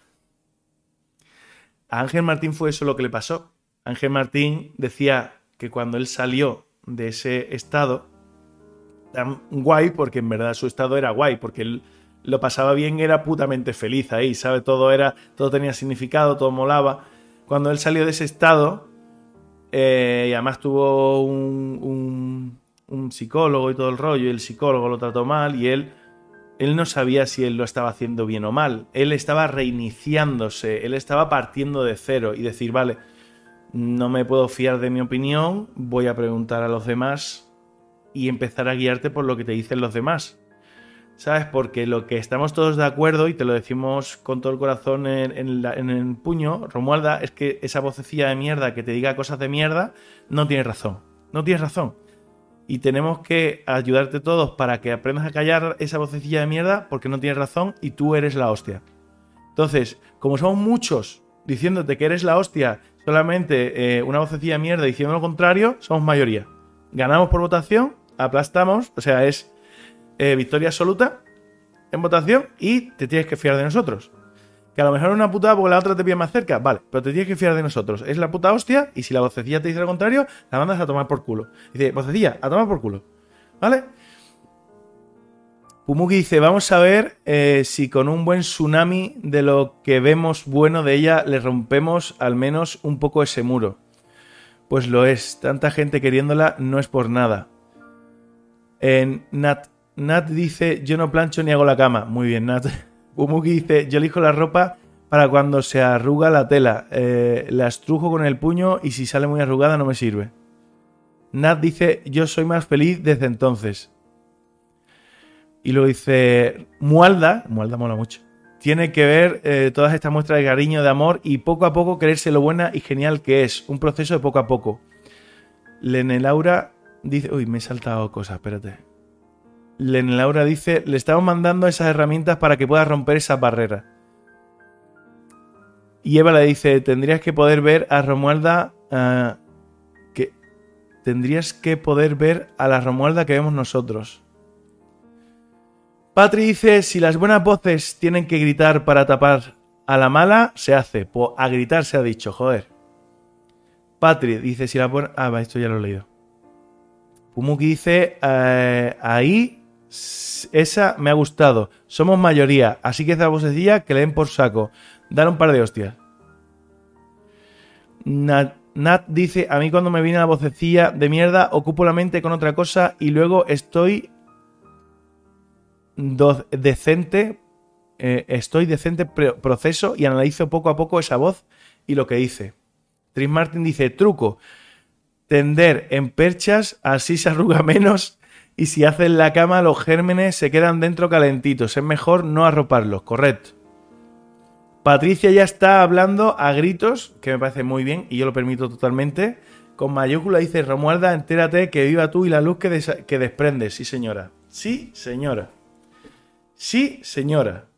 A Ángel Martín fue eso lo que le pasó. Ángel Martín decía que cuando él salió de ese estado tan guay, porque en verdad su estado era guay, porque él lo pasaba bien, era putamente feliz ahí, ¿sabe? Todo era, todo tenía significado, todo molaba. Cuando él salió de ese estado, eh, y además tuvo un, un, psicólogo y todo el rollo, y el psicólogo lo trató mal, y él, él no sabía si él lo estaba haciendo bien o mal. Él estaba reiniciándose, él estaba partiendo de cero y decir, vale, no me puedo fiar de mi opinión, voy a preguntar a los demás y empezar a guiarte por lo que te dicen los demás. ¿Sabes? Porque lo que estamos todos de acuerdo, y te lo decimos con todo el corazón en, el puño, Romualda, es que esa vocecilla de mierda que te diga cosas de mierda, no tiene razón. No tienes razón. Y tenemos que ayudarte todos para que aprendas a callar esa vocecilla de mierda porque no tienes razón y tú eres la hostia. Entonces, como somos muchos diciéndote que eres la hostia, solamente eh, una vocecilla de mierda diciendo lo contrario, somos mayoría. Ganamos por votación, aplastamos, o sea, es eh, victoria absoluta en votación y te tienes que fiar de nosotros. Que a lo mejor es una putada porque la otra te pilla más cerca, vale, pero te tienes que fiar de nosotros. Es la puta hostia y si la vocecilla te dice lo contrario, la mandas a tomar por culo. Dice, vocecilla, a tomar por culo. ¿Vale? Pumuki dice, vamos a ver eh, si con un buen tsunami de lo que vemos bueno de ella le rompemos al menos un poco ese muro. Pues lo es, tanta gente queriéndola no es por nada. En Nat Nat dice, yo no plancho ni hago la cama. Muy bien, Nat. Umuki dice, yo elijo la ropa para cuando se arruga la tela. Eh, la estrujo con el puño y si sale muy arrugada no me sirve. Nat dice, yo soy más feliz desde entonces. Y luego dice, Mualda, Mualda mola mucho, tiene que ver eh, todas estas muestras de cariño, de amor y poco a poco creerse lo buena y genial que es. Un proceso de poco a poco. Lene Laura dice, uy, me he saltado cosas, espérate. Len Laura dice, le estamos mandando esas herramientas para que puedas romper esas barreras. Y Eva le dice, tendrías que poder ver a Romualda... Ah, que tendrías que poder ver a la Romualda que vemos nosotros. Patri dice, si las buenas voces tienen que gritar para tapar a la mala, se hace. Pues a gritar se ha dicho, joder. Patri dice, si la buena... Ah, esto ya lo he leído. Pumuki dice, eh, ahí esa me ha gustado. Somos mayoría, así que esa vocecilla que le den por saco. Dale un par de hostias. Nat, dice, a mí cuando me viene la vocecilla de mierda, ocupo la mente con otra cosa y luego estoy decente, eh, estoy decente proceso y analizo poco a poco esa voz y lo que dice. Tris Martin dice, truco, tender en perchas, así se arruga menos y si haces la cama los gérmenes se quedan dentro calentitos. Es mejor no arroparlos, correcto. Patricia ya está hablando a gritos, que me parece muy bien y yo lo permito totalmente. Con mayúscula dice Romualda, entérate que viva tú y la luz que, que desprendes. Sí, señora. Sí, señora. Sí, señora.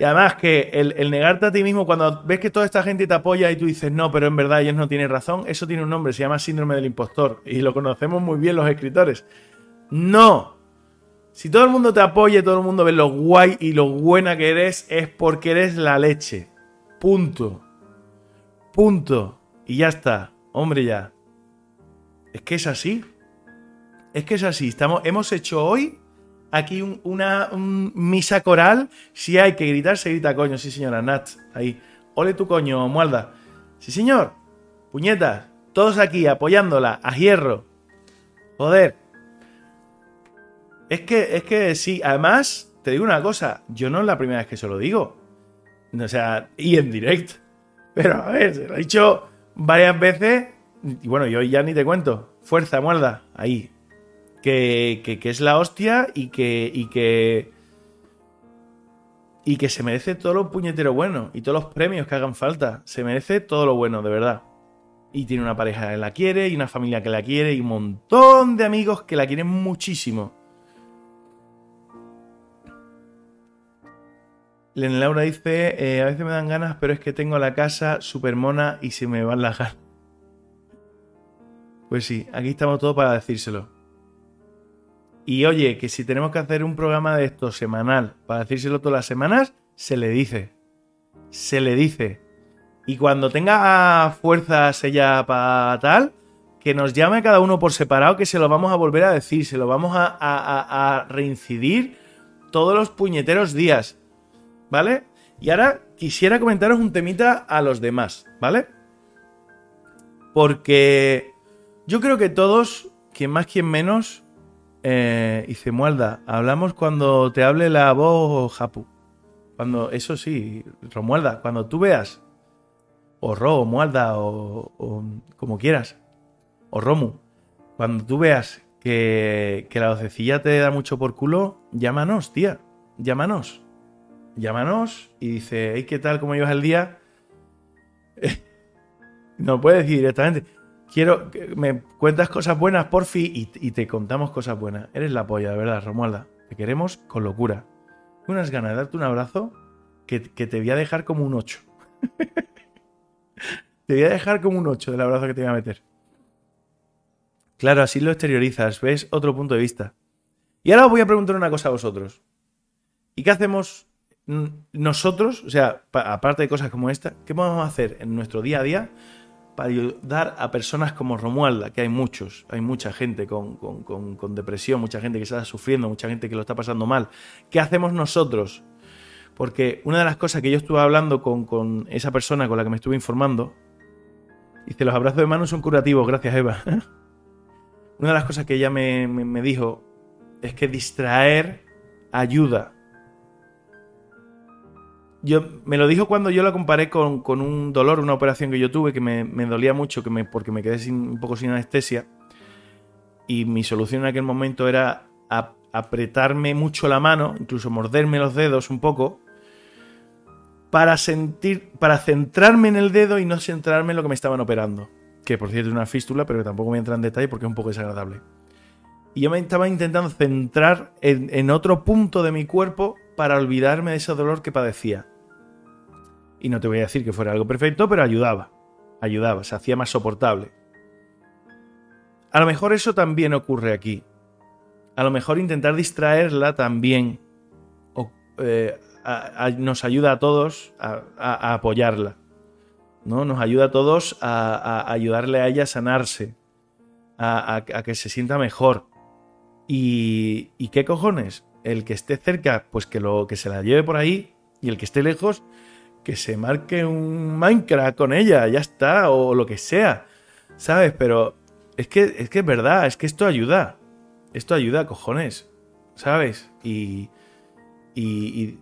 Y además que el, negarte a ti mismo, cuando ves que toda esta gente te apoya y tú dices, no, pero en verdad ellos no tienen razón, eso tiene un nombre, se llama síndrome del impostor. Y lo conocemos muy bien los escritores. No. Si todo el mundo te apoya y todo el mundo ve lo guay y lo buena que eres, es porque eres la leche. Punto. Punto. Y ya está. Hombre, ya. Es que es así. Es que es así. Estamos, hemos hecho hoy aquí una misa coral. Si hay que gritar, se grita coño. Sí, señora Nat. Ahí. Ole tu coño, Mualda. Sí, señor. Puñetas. Todos aquí apoyándola. A hierro. Joder. Es que, es que sí. Además, te digo una cosa. Yo no es la primera vez que se lo digo. O sea, y en directo. Pero a ver, se lo he dicho varias veces. Y bueno, yo ya ni te cuento. Fuerza, muerda. Ahí. Que, que, es la hostia y que, y que. Y que se merece todo lo puñetero bueno y todos los premios que hagan falta. Se merece todo lo bueno, de verdad. Y tiene una pareja que la quiere, y una familia que la quiere, y un montón de amigos que la quieren muchísimo. Len Laura dice, eh, a veces me dan ganas, pero es que tengo la casa super mona y se me van las ganas. Pues sí, aquí estamos todos para decírselo. Y oye, que si tenemos que hacer un programa de esto semanal para decírselo todas las semanas, se le dice. Se le dice. Y cuando tenga fuerzas ella para tal, que nos llame cada uno por separado, que se lo vamos a volver a decir, se lo vamos a, a reincidir todos los puñeteros días. ¿vale? Y ahora quisiera comentaros un temita a los demás, ¿vale? Porque yo creo que todos, quien más, quien menos, eh, y Cemualda, hablamos cuando te hable la voz Japu. Cuando, eso sí, Romualda, cuando tú veas, o Ro, o Mualda, o, como quieras, o Romu, cuando tú veas que, que la vocecilla te da mucho por culo, llámanos, tía, llámanos llámanos y dice, hey, ¿qué tal? ¿Cómo llevas el día? no puede decir directamente, quiero que me cuentas cosas buenas, porfi, y, y te contamos cosas buenas. Eres la polla, de verdad, Romualda. Te queremos con locura. Unas ganas de darte un abrazo que, que te voy a dejar como un 8. te voy a dejar como un 8 del abrazo que te voy a meter. Claro, así lo exteriorizas, ves otro punto de vista. Y ahora os voy a preguntar una cosa a vosotros. ¿Y qué hacemos nosotros, o sea, aparte de cosas como esta, ¿qué podemos hacer en nuestro día a día para ayudar a personas como Romualda, que hay muchos, hay mucha gente con, depresión, mucha gente que está sufriendo, mucha gente que lo está pasando mal? ¿Qué hacemos nosotros? Porque una de las cosas que yo estuve hablando con, esa persona con la que me estuve informando, dice, los abrazos de mano son curativos, gracias Eva. una de las cosas que ella me dijo es que distraer ayuda yo, me lo dijo cuando yo la comparé con, un dolor, una operación que yo tuve que me, dolía mucho que me, porque me quedé sin, un poco sin anestesia. Y mi solución en aquel momento era apretarme mucho la mano, incluso morderme los dedos un poco, para sentir, para centrarme en el dedo y no centrarme en lo que me estaban operando. Que por cierto es una fístula, pero que tampoco voy a entrar en detalle porque es un poco desagradable. Y yo me estaba intentando centrar en otro punto de mi cuerpo para olvidarme de ese dolor que padecía. Y no te voy a decir que fuera algo perfecto, pero ayudaba. Ayudaba, se hacía más soportable. A lo mejor eso también ocurre aquí. A lo mejor intentar distraerla también eh, nos ayuda a todos a, apoyarla. ¿no? Nos ayuda a todos a, ayudarle a ella a sanarse, a, que se sienta mejor. Y, ¿Y qué cojones? El que esté cerca, pues que, lo, que se la lleve por ahí. Y el que esté lejos, que se marque un Minecraft con ella, ya está, o lo que sea, ¿sabes? Pero es que es, que es verdad, es que esto ayuda, esto ayuda, cojones, ¿sabes? Y, y,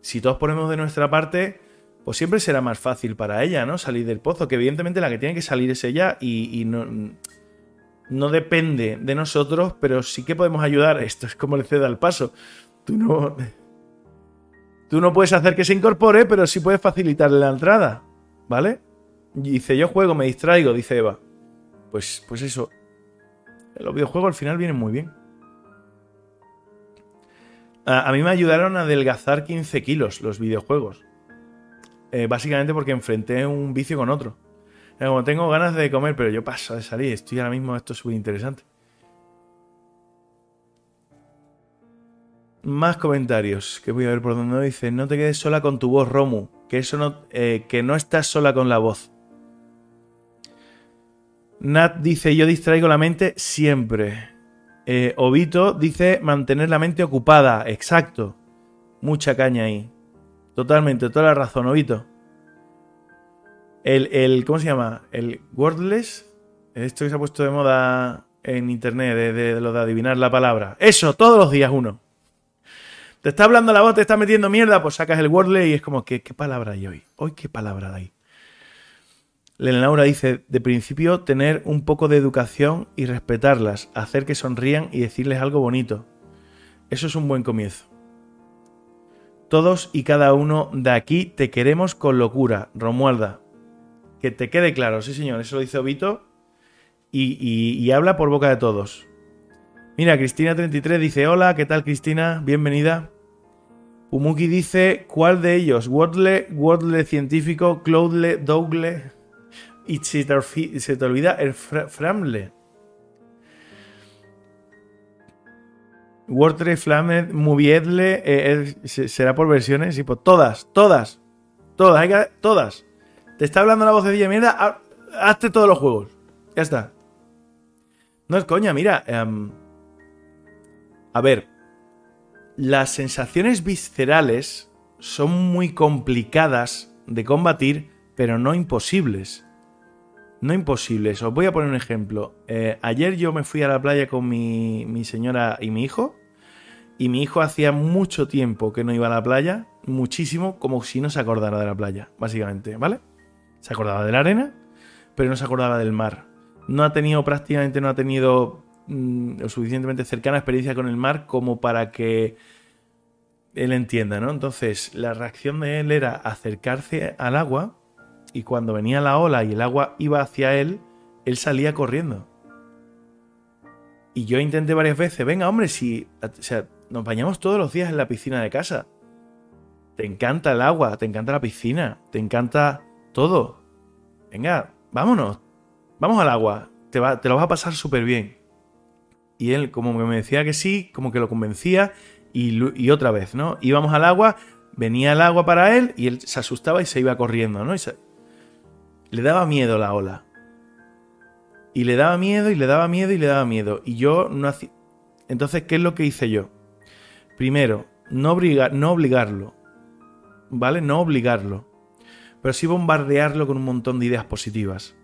si todos ponemos de nuestra parte, pues siempre será más fácil para ella, ¿no? Salir del pozo, que evidentemente la que tiene que salir es ella y, y no, no depende de nosotros, pero sí que podemos ayudar. Esto es como le ceda el paso. Tú no Tú no puedes hacer que se incorpore, pero sí puedes facilitarle la entrada. ¿Vale? dice, yo juego, me distraigo, dice Eva. Pues, pues eso. Los videojuegos al final vienen muy bien. A, mí me ayudaron a adelgazar 15 kilos los videojuegos. Eh, básicamente porque enfrenté un vicio con otro. como tengo ganas de comer, pero yo paso de salir. Estoy ahora mismo, esto es súper interesante. Más comentarios que voy a ver por donde dice. No te quedes sola con tu voz, Romu. Que eso no. Eh, que no estás sola con la voz. Nat dice: Yo distraigo la mente siempre. Eh, Obito dice: mantener la mente ocupada. Exacto. Mucha caña ahí. Totalmente, toda la razón, Obito. El, el ¿Cómo se llama? El Wordless. Esto que se ha puesto de moda en internet, de lo de adivinar la palabra. Eso, todos los días uno. Te está hablando la voz, te está metiendo mierda, pues sacas el Wordle y es como, ¿qué, qué palabra hay hoy? Hoy, ¿qué palabra hay? Laura dice, de principio tener un poco de educación y respetarlas, hacer que sonrían y decirles algo bonito. Eso es un buen comienzo. Todos y cada uno de aquí te queremos con locura, Romualda. Que te quede claro, sí señor, eso lo dice Obito y, y habla por boca de todos. Mira, Cristina33 dice, hola, ¿qué tal Cristina? Bienvenida. Umuki dice, ¿cuál de ellos? Wordle, Wordle científico, Cloudle, Dougle. Y se te, olvida el Framle. Wordle, Flammed, Moviedle, eh, será por versiones y por todas, todas, todas, hay que, todas. Te está hablando la voz de mierda, hazte todos los juegos. Ya está. No es coña, mira. Em, a ver, las sensaciones viscerales son muy complicadas de combatir, pero no imposibles. No imposibles. Os voy a poner un ejemplo. Eh, ayer yo me fui a la playa con mi, mi señora y mi hijo. Y mi hijo hacía mucho tiempo que no iba a la playa. Muchísimo, como si no se acordara de la playa, básicamente, ¿vale? Se acordaba de la arena, pero no se acordaba del mar. No ha tenido prácticamente, no ha tenido Mm, lo suficientemente cercana experiencia con el mar como para que él entienda, ¿no? Entonces, la reacción de él era acercarse al agua y cuando venía la ola y el agua iba hacia él, él salía corriendo. Y yo intenté varias veces, venga, hombre, si o sea, nos bañamos todos los días en la piscina de casa. Te encanta el agua, te encanta la piscina, te encanta todo. Venga, vámonos. Vamos al agua. Te, va, te lo vas a pasar súper bien. Y él como que me decía que sí, como que lo convencía y, otra vez, ¿no? Íbamos al agua, venía el agua para él y él se asustaba y se iba corriendo, ¿no? Le daba miedo la ola. Y le daba miedo y le daba miedo y le daba miedo. Y yo no hacía... Entonces, ¿qué es lo que hice yo? Primero, no, no obligarlo. ¿Vale? No obligarlo. Pero sí bombardearlo con un montón de ideas positivas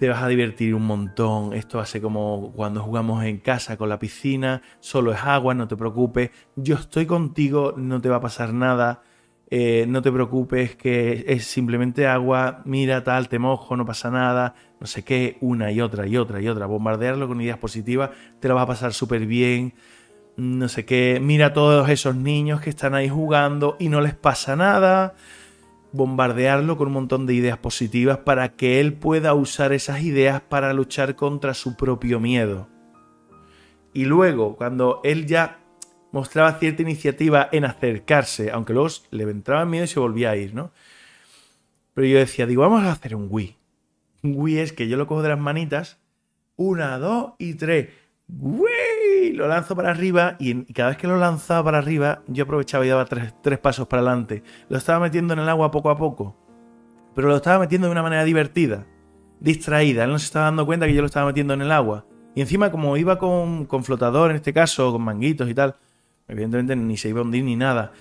te vas a divertir un montón. Esto hace como cuando jugamos en casa con la piscina, solo es agua, no te preocupes. Yo estoy contigo, no te va a pasar nada. Eh, no te preocupes, que es simplemente agua, mira tal, te mojo, no pasa nada, no sé qué, una y otra y otra y otra, bombardearlo con ideas positivas, te lo va a pasar súper bien, no sé qué, mira a todos esos niños que están ahí jugando y no les pasa nada, bombardearlo con un montón de ideas positivas para que él pueda usar esas ideas para luchar contra su propio miedo. Y luego, cuando él ya mostraba cierta iniciativa en acercarse, aunque luego le entraba miedo y se volvía a ir, ¿no? Pero yo decía, digo, vamos a hacer un Wii. Un Wii es que yo lo cojo de las manitas, una, dos y tres. Lo lanzo para arriba y, cada vez que lo lanzaba para arriba, yo aprovechaba y daba tres, tres pasos para adelante. Lo estaba metiendo en el agua poco a poco, pero lo estaba metiendo de una manera divertida, distraída. Él no se estaba dando cuenta que yo lo estaba metiendo en el agua. Y encima, como iba con, con flotador en este caso, con manguitos y tal, evidentemente ni se iba a hundir ni nada.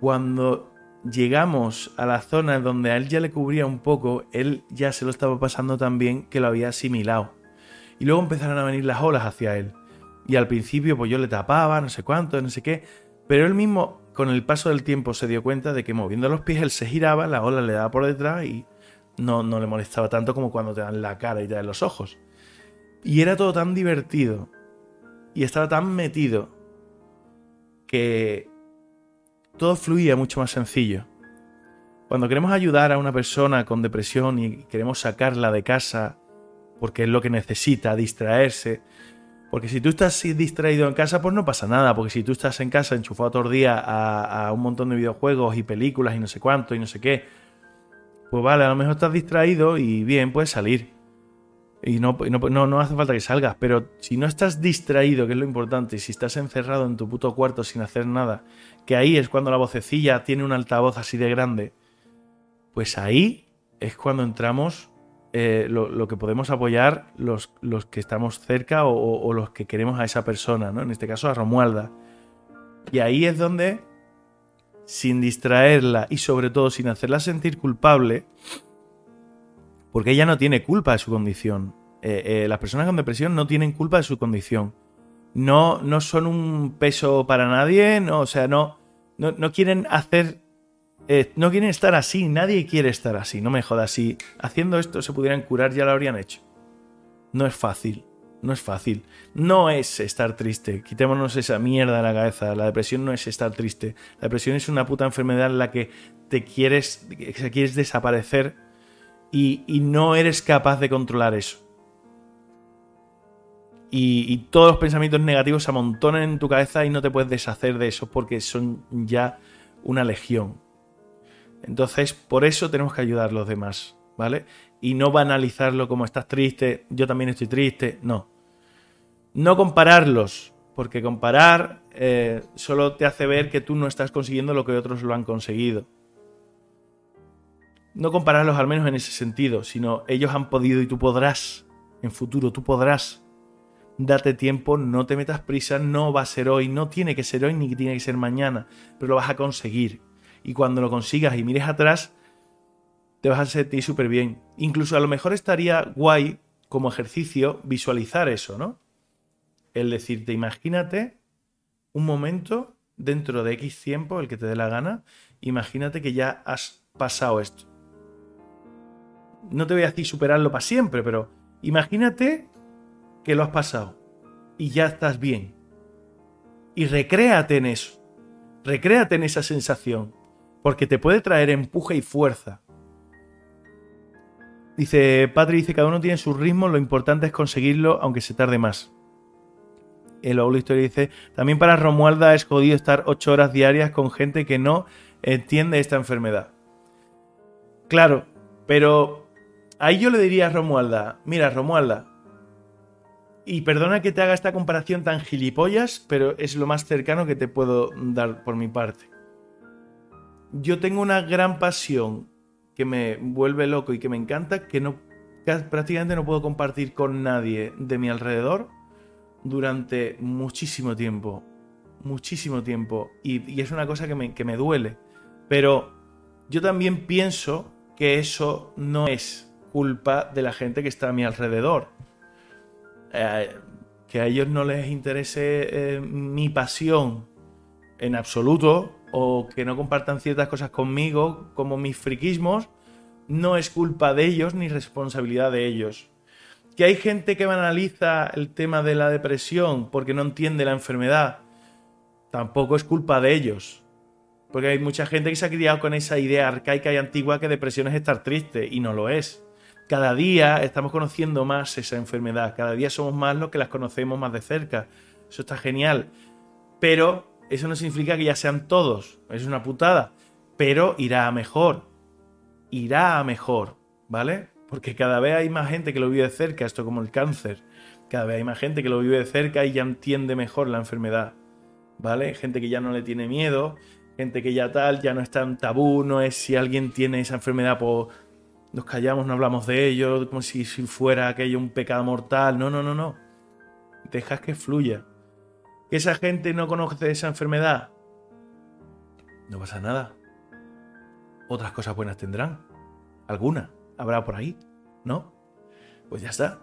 Cuando llegamos a la zona donde a él ya le cubría un poco, él ya se lo estaba pasando tan bien que lo había asimilado. Y luego empezaron a venir las olas hacia él. Y al principio pues yo le tapaba, no sé cuánto, no sé qué. Pero él mismo con el paso del tiempo se dio cuenta de que moviendo los pies él se giraba, la ola le daba por detrás y no, no le molestaba tanto como cuando te dan la cara y te dan los ojos. Y era todo tan divertido y estaba tan metido que todo fluía mucho más sencillo. Cuando queremos ayudar a una persona con depresión y queremos sacarla de casa porque es lo que necesita, distraerse. Porque si tú estás distraído en casa, pues no pasa nada, porque si tú estás en casa enchufado todo el día a, un montón de videojuegos y películas y no sé cuánto y no sé qué, pues vale, a lo mejor estás distraído y bien, puedes salir. Y no, no, no, hace falta que salgas, pero si no estás distraído, que es lo importante, y si estás encerrado en tu puto cuarto sin hacer nada, que ahí es cuando la vocecilla tiene un altavoz así de grande, pues ahí es cuando entramos eh, lo, que podemos apoyar los, los que estamos cerca o, los que queremos a esa persona, ¿no? En este caso a Romualda. Y ahí es donde, sin distraerla y sobre todo sin hacerla sentir culpable, porque ella no tiene culpa de su condición. Eh, eh, las personas con depresión no tienen culpa de su condición. No, no son un peso para nadie, no, o sea, no, no, no quieren hacer Eh, no quieren estar así, nadie quiere estar así, no me jodas. Si haciendo esto se pudieran curar, ya lo habrían hecho. No es fácil, no es fácil. No es estar triste, quitémonos esa mierda de la cabeza. La depresión no es estar triste. La depresión es una puta enfermedad en la que te quieres, que quieres desaparecer y, no eres capaz de controlar eso. Y, y, todos los pensamientos negativos se amontonan en tu cabeza y no te puedes deshacer de eso porque son ya una legión. Entonces, por eso tenemos que ayudar a los demás, ¿vale? Y no banalizarlo como estás triste, yo también estoy triste, no. No compararlos, porque comparar eh, solo te hace ver que tú no estás consiguiendo lo que otros lo han conseguido. No compararlos al menos en ese sentido, sino ellos han podido y tú podrás. En futuro tú podrás. Date tiempo, no te metas prisa, no va a ser hoy, no tiene que ser hoy ni tiene que ser mañana, pero lo vas a conseguir y cuando lo consigas y mires atrás, te vas a sentir súper bien. Incluso a lo mejor estaría guay como ejercicio visualizar eso, ¿no? El decirte, imagínate un momento dentro de X tiempo, el que te dé la gana, imagínate que ya has pasado esto. No te voy a decir superarlo para siempre, pero imagínate que lo has pasado y ya estás bien. Y recréate en eso. Recréate en esa sensación porque te puede traer empuje y fuerza. Dice, Patri dice, cada uno tiene su ritmo, lo importante es conseguirlo aunque se tarde más. El Old Historia dice, también para Romualda es jodido estar ocho horas diarias con gente que no entiende esta enfermedad. Claro, pero ahí yo le diría a Romualda, mira Romualda, y perdona que te haga esta comparación tan gilipollas, pero es lo más cercano que te puedo dar por mi parte yo tengo una gran pasión que me vuelve loco y que me encanta, que no prácticamente no puedo compartir con nadie de mi alrededor durante muchísimo tiempo. Muchísimo tiempo. Y, es una cosa que me, que me duele. Pero yo también pienso que eso no es culpa de la gente que está a mi alrededor. Eh, que a ellos no les interese eh, mi pasión en absoluto, o que no compartan ciertas cosas conmigo, como mis friquismos, no es culpa de ellos ni responsabilidad de ellos. Que hay gente que banaliza el tema de la depresión porque no entiende la enfermedad, tampoco es culpa de ellos. Porque hay mucha gente que se ha criado con esa idea arcaica y antigua que depresión es estar triste, y no lo es. Cada día estamos conociendo más esa enfermedad, cada día somos más los que las conocemos más de cerca. Eso está genial. Pero eso no significa que ya sean todos, es una putada, pero irá a mejor, irá a mejor, ¿vale? Porque cada vez hay más gente que lo vive de cerca, esto como el cáncer, cada vez hay más gente que lo vive de cerca y ya entiende mejor la enfermedad, ¿vale? Gente que ya no le tiene miedo, gente que ya tal, ya no es tan tabú, no es si alguien tiene esa enfermedad, pues nos callamos, no hablamos de ello, como si, si fuera aquello un pecado mortal, no, no, no, no. Dejas que fluya que esa gente no conoce esa enfermedad, no pasa nada. Otras cosas buenas tendrán. Alguna habrá por ahí, ¿no? Pues ya está.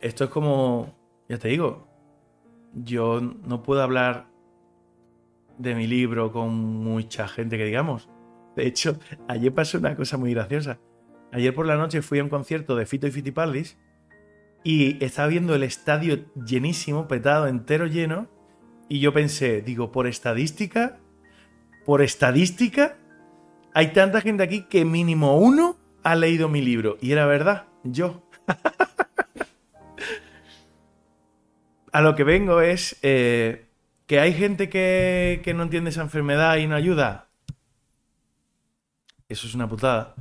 Esto es como, ya te digo, yo no puedo hablar de mi libro con mucha gente que digamos. De hecho, ayer pasó una cosa muy graciosa. Ayer por la noche fui a un concierto de Fito y Fitipaldis y estaba viendo el estadio llenísimo, petado, entero lleno. Y yo pensé, digo, por estadística, por estadística, hay tanta gente aquí que mínimo uno ha leído mi libro. Y era verdad, yo. A lo que vengo es eh, que hay gente que, que no entiende esa enfermedad y no ayuda. Eso es una putada.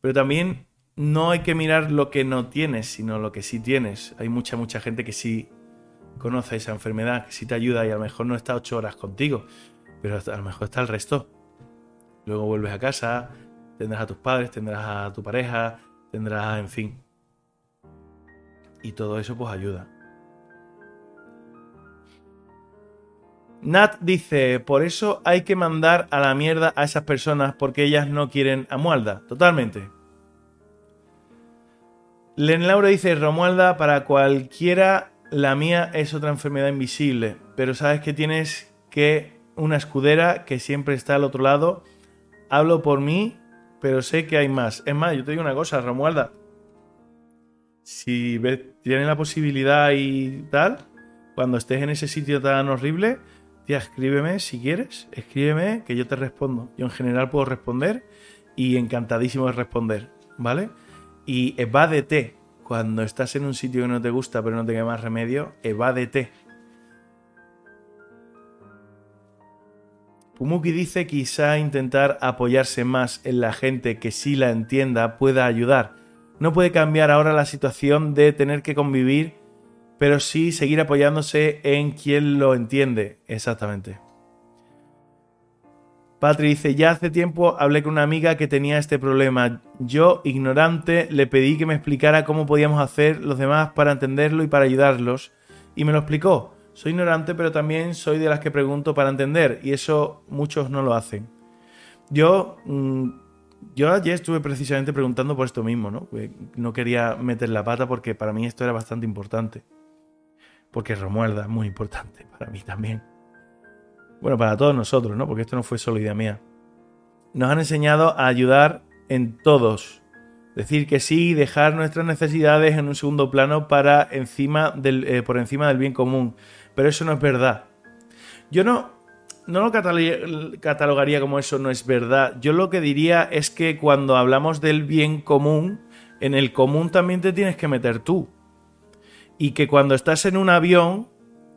Pero también no hay que mirar lo que no tienes, sino lo que sí tienes. Hay mucha, mucha gente que sí conoce esa enfermedad, que sí te ayuda y a lo mejor no está ocho horas contigo, pero a lo mejor está el resto. Luego vuelves a casa, tendrás a tus padres, tendrás a tu pareja, tendrás, en fin. Y todo eso pues ayuda. Nat dice, por eso hay que mandar a la mierda a esas personas porque ellas no quieren a Mualda. Totalmente. Len Laura dice, Romualda, para cualquiera la mía es otra enfermedad invisible, pero sabes que tienes que una escudera que siempre está al otro lado. Hablo por mí, pero sé que hay más. Es más, yo te digo una cosa, Romualda. Si tienes la posibilidad y tal, cuando estés en ese sitio tan horrible, tía, escríbeme si quieres, escríbeme que yo te respondo. Yo en general puedo responder y encantadísimo de responder, ¿vale? Y evádete. Cuando estás en un sitio que no te gusta pero no te queda más remedio, evádete. Pumuki dice quizá intentar apoyarse más en la gente que sí la entienda pueda ayudar. No puede cambiar ahora la situación de tener que convivir, pero sí seguir apoyándose en quien lo entiende. Exactamente. Patri dice, ya hace tiempo hablé con una amiga que tenía este problema. Yo, ignorante, le pedí que me explicara cómo podíamos hacer los demás para entenderlo y para ayudarlos. Y me lo explicó. Soy ignorante, pero también soy de las que pregunto para entender. Y eso muchos no lo hacen. Yo, mm, yo ayer estuve precisamente preguntando por esto mismo, ¿no? No quería meter la pata porque para mí esto era bastante importante. Porque Romualda es muy importante para mí también. Bueno, para todos nosotros, ¿no? Porque esto no fue solo idea mía. Nos han enseñado a ayudar en todos. Decir que sí, dejar nuestras necesidades en un segundo plano para encima del, eh, por encima del bien común. Pero eso no es verdad. Yo no, no lo catalogaría como eso no es verdad. Yo lo que diría es que cuando hablamos del bien común, en el común también te tienes que meter tú. Y que cuando estás en un avión,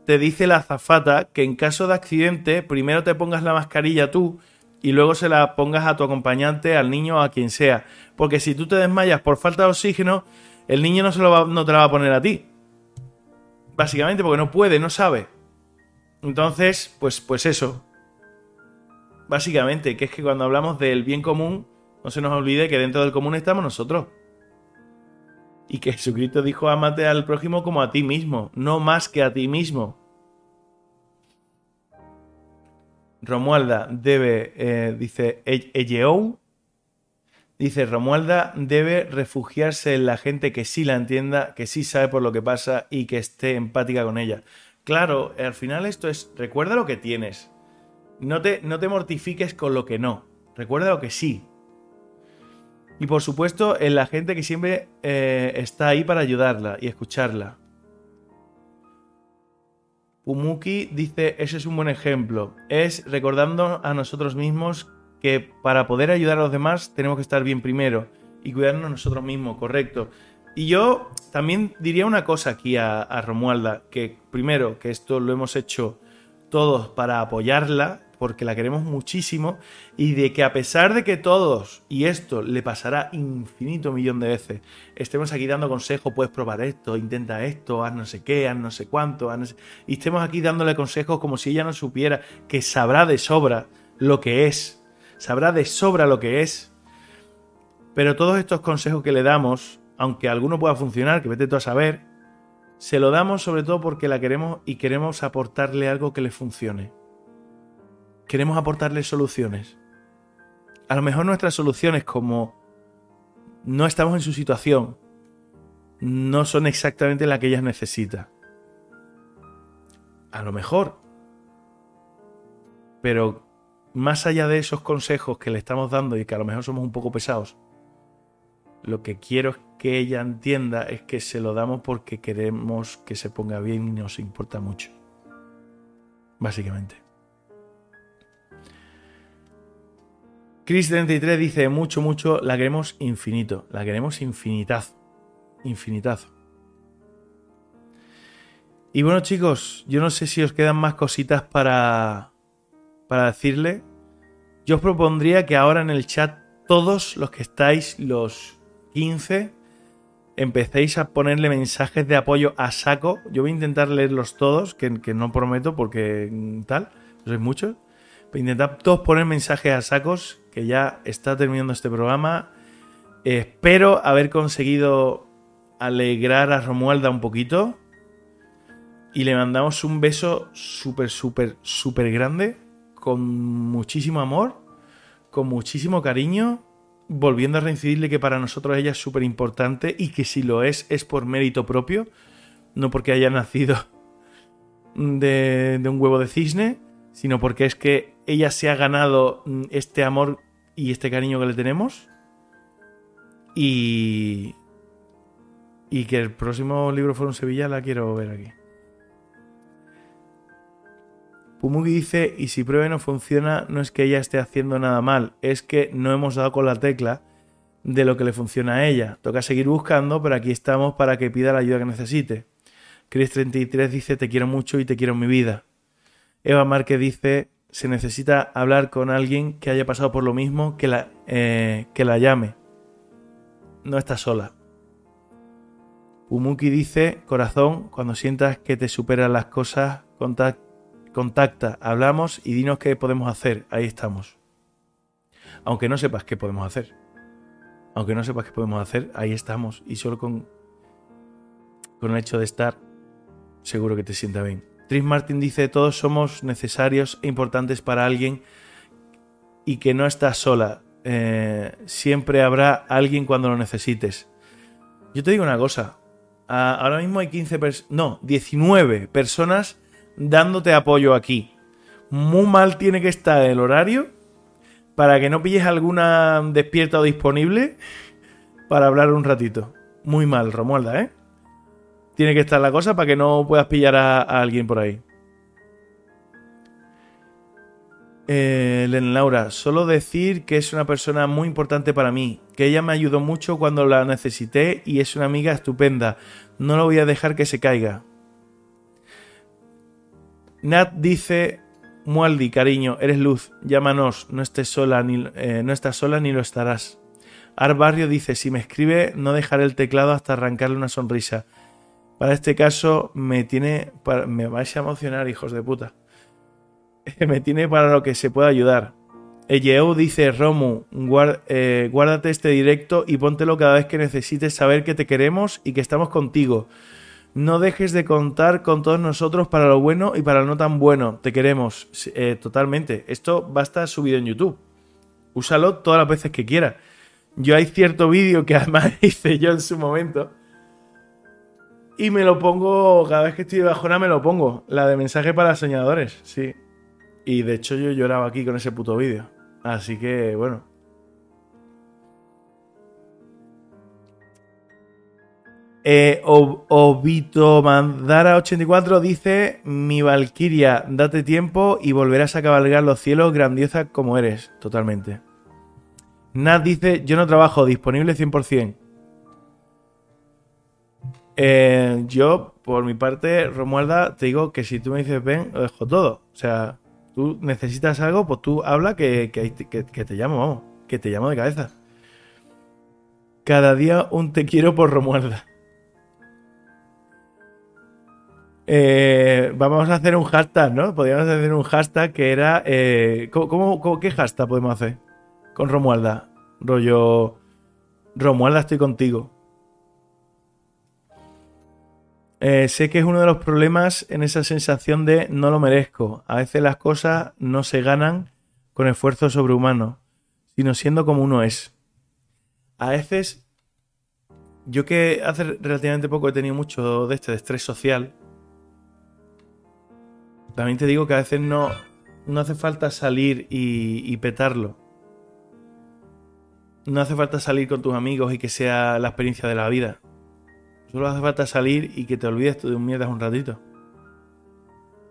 te dice la azafata que en caso de accidente primero te pongas la mascarilla tú y luego se la pongas a tu acompañante, al niño o a quien sea. Porque si tú te desmayas por falta de oxígeno, el niño no, se lo no te la va a poner a ti. Básicamente porque no puede, no sabe. Entonces, pues, pues eso. Básicamente, que es que cuando hablamos del bien común, no se nos olvide que dentro del común estamos nosotros. Y que Jesucristo dijo, amate al prójimo como a ti mismo, no más que a ti mismo. Romualda debe, eh, dice Eyeou, dice Romualda debe refugiarse en la gente que sí la entienda, que sí sabe por lo que pasa y que esté empática con ella. Claro, al final esto es, recuerda lo que tienes. No te, no te mortifiques con lo que no. Recuerda lo que sí. Y por supuesto, en la gente que siempre eh, está ahí para ayudarla y escucharla. Umuki dice, ese es un buen ejemplo. Es recordando a nosotros mismos que para poder ayudar a los demás tenemos que estar bien primero y cuidarnos nosotros mismos, correcto. Y yo también diría una cosa aquí a Romualda, que primero, que esto lo hemos hecho todos para apoyarla, porque la queremos muchísimo y de que a pesar de que todos, y esto le pasará infinito millón de veces, estemos aquí dando consejos, puedes probar esto, intenta esto, haz no sé qué, haz no sé cuánto, y estemos aquí dándole consejos como si ella no supiera que sabrá de sobra lo que es, sabrá de sobra lo que es. Pero todos estos consejos que le damos, aunque alguno pueda funcionar, que vete tú a saber, se lo damos sobre todo porque la queremos y queremos aportarle algo que le funcione queremos aportarle soluciones. A lo mejor nuestras soluciones, como no estamos en su situación, no son exactamente las que ellas necesita. A lo mejor. Pero más allá de esos consejos que le estamos dando y que a lo mejor somos un poco pesados, lo que quiero que ella entienda es que se lo damos porque queremos que se ponga bien y nos importa mucho. Básicamente. Chris33 dice, mucho, mucho, la queremos infinito, la queremos infinitazo, infinitazo. Y bueno chicos, yo no sé si os quedan más cositas para, para decirle. Yo os propondría que ahora en el chat todos los que estáis, los 15, empecéis a ponerle mensajes de apoyo a saco. Yo voy a intentar leerlos todos, que, no prometo porque mm, tal, sois muchos. Intentar todos poner mensajes a sacos que ya está terminando este programa. espero haber conseguido alegrar a Romualda un poquito. Y le mandamos un beso súper, súper, súper grande. Con muchísimo amor. Con muchísimo cariño. Volviendo a reincidirle que para nosotros ella es súper importante. Y que si lo es, es por mérito propio. No porque haya nacido de, de un huevo de cisne sino porque es que ella se ha ganado mm, este amor y este cariño que le tenemos. Y. Y que el próximo libro Foro Sevilla la quiero ver aquí. Pumugi dice, y si pruebe no funciona, no es que ella esté haciendo nada mal, es que no hemos dado con la tecla de lo que le funciona a ella. Toca seguir buscando, pero aquí estamos para que pida la ayuda que necesite. Chris33 dice, te quiero mucho y te quiero en mi vida. Eva Márquez dice, se necesita hablar con alguien que haya pasado por lo mismo, que la, eh, que la llame. No está sola. Pumuki dice, corazón, cuando sientas que te superan las cosas, contacta, hablamos y dinos qué podemos hacer. Ahí estamos. Aunque no sepas qué podemos hacer. Aunque no sepas qué podemos hacer, ahí estamos. Y solo con, con el hecho de estar, seguro que te sienta bien. Tris Martin dice, todos somos necesarios e importantes para alguien y que no estás sola. Eh, siempre habrá alguien cuando lo necesites. Yo te digo una cosa. ahora mismo hay 15 personas, no, 19 personas dándote apoyo aquí. Muy mal tiene que estar el horario para que no pilles alguna despierta o disponible para hablar un ratito. Muy mal, Romualda, ¿eh? Tiene que estar la cosa para que no puedas pillar a, alguien por ahí. Eh, Laura, solo decir que es una persona muy importante para mí, que ella me ayudó mucho cuando la necesité y es una amiga estupenda. No lo voy a dejar que se caiga. Nat dice, Mualdi, cariño, eres luz, llámanos, no estés sola ni, eh, no estás sola ni lo estarás. Ar Barrio dice, si me escribe, no dejaré el teclado hasta arrancarle una sonrisa. Para este caso me tiene... me vais a emocionar, hijos de puta. me tiene para lo que se pueda ayudar. Eyeu dice, Romu, eh, guárdate este directo y póntelo cada vez que necesites saber que te queremos y que estamos contigo. No dejes de contar con todos nosotros para lo bueno y para lo no tan bueno. Te queremos. Eh, totalmente. Esto va a estar subido en YouTube. Úsalo todas las veces que quieras. Yo hay cierto vídeo que además hice yo en su momento y me lo pongo, cada vez que estoy de bajona me lo pongo. La de mensaje para soñadores, sí. Y de hecho yo lloraba aquí con ese puto vídeo. Así que, bueno. Eh, Obito Mandara 84 dice: Mi Valquiria, date tiempo y volverás a cabalgar los cielos grandiosa como eres. Totalmente. Nat dice: Yo no trabajo, disponible 100%. Eh, yo, por mi parte, Romualda, te digo que si tú me dices ven, lo dejo todo. O sea, tú necesitas algo, pues tú habla que, te llamo, vamos, que te llamo de cabeza. Cada día un te quiero por Romualda. Eh, vamos a hacer un hashtag, ¿no? Podríamos hacer un hashtag que era. Eh, ¿cómo, qué hashtag podemos hacer con Romualda? Rollo. Romualda, estoy contigo. Eh, sé que es uno de los problemas en esa sensación de no lo merezco. A veces las cosas no se ganan con esfuerzo sobrehumano, sino siendo como uno es. A veces, yo que hace relativamente poco he tenido mucho de este de estrés social, también te digo que a veces no, no hace falta salir y petarlo. No hace falta salir con tus amigos y que sea la experiencia de la vida Solo hace falta salir y que te olvides tú de un mierdas un ratito.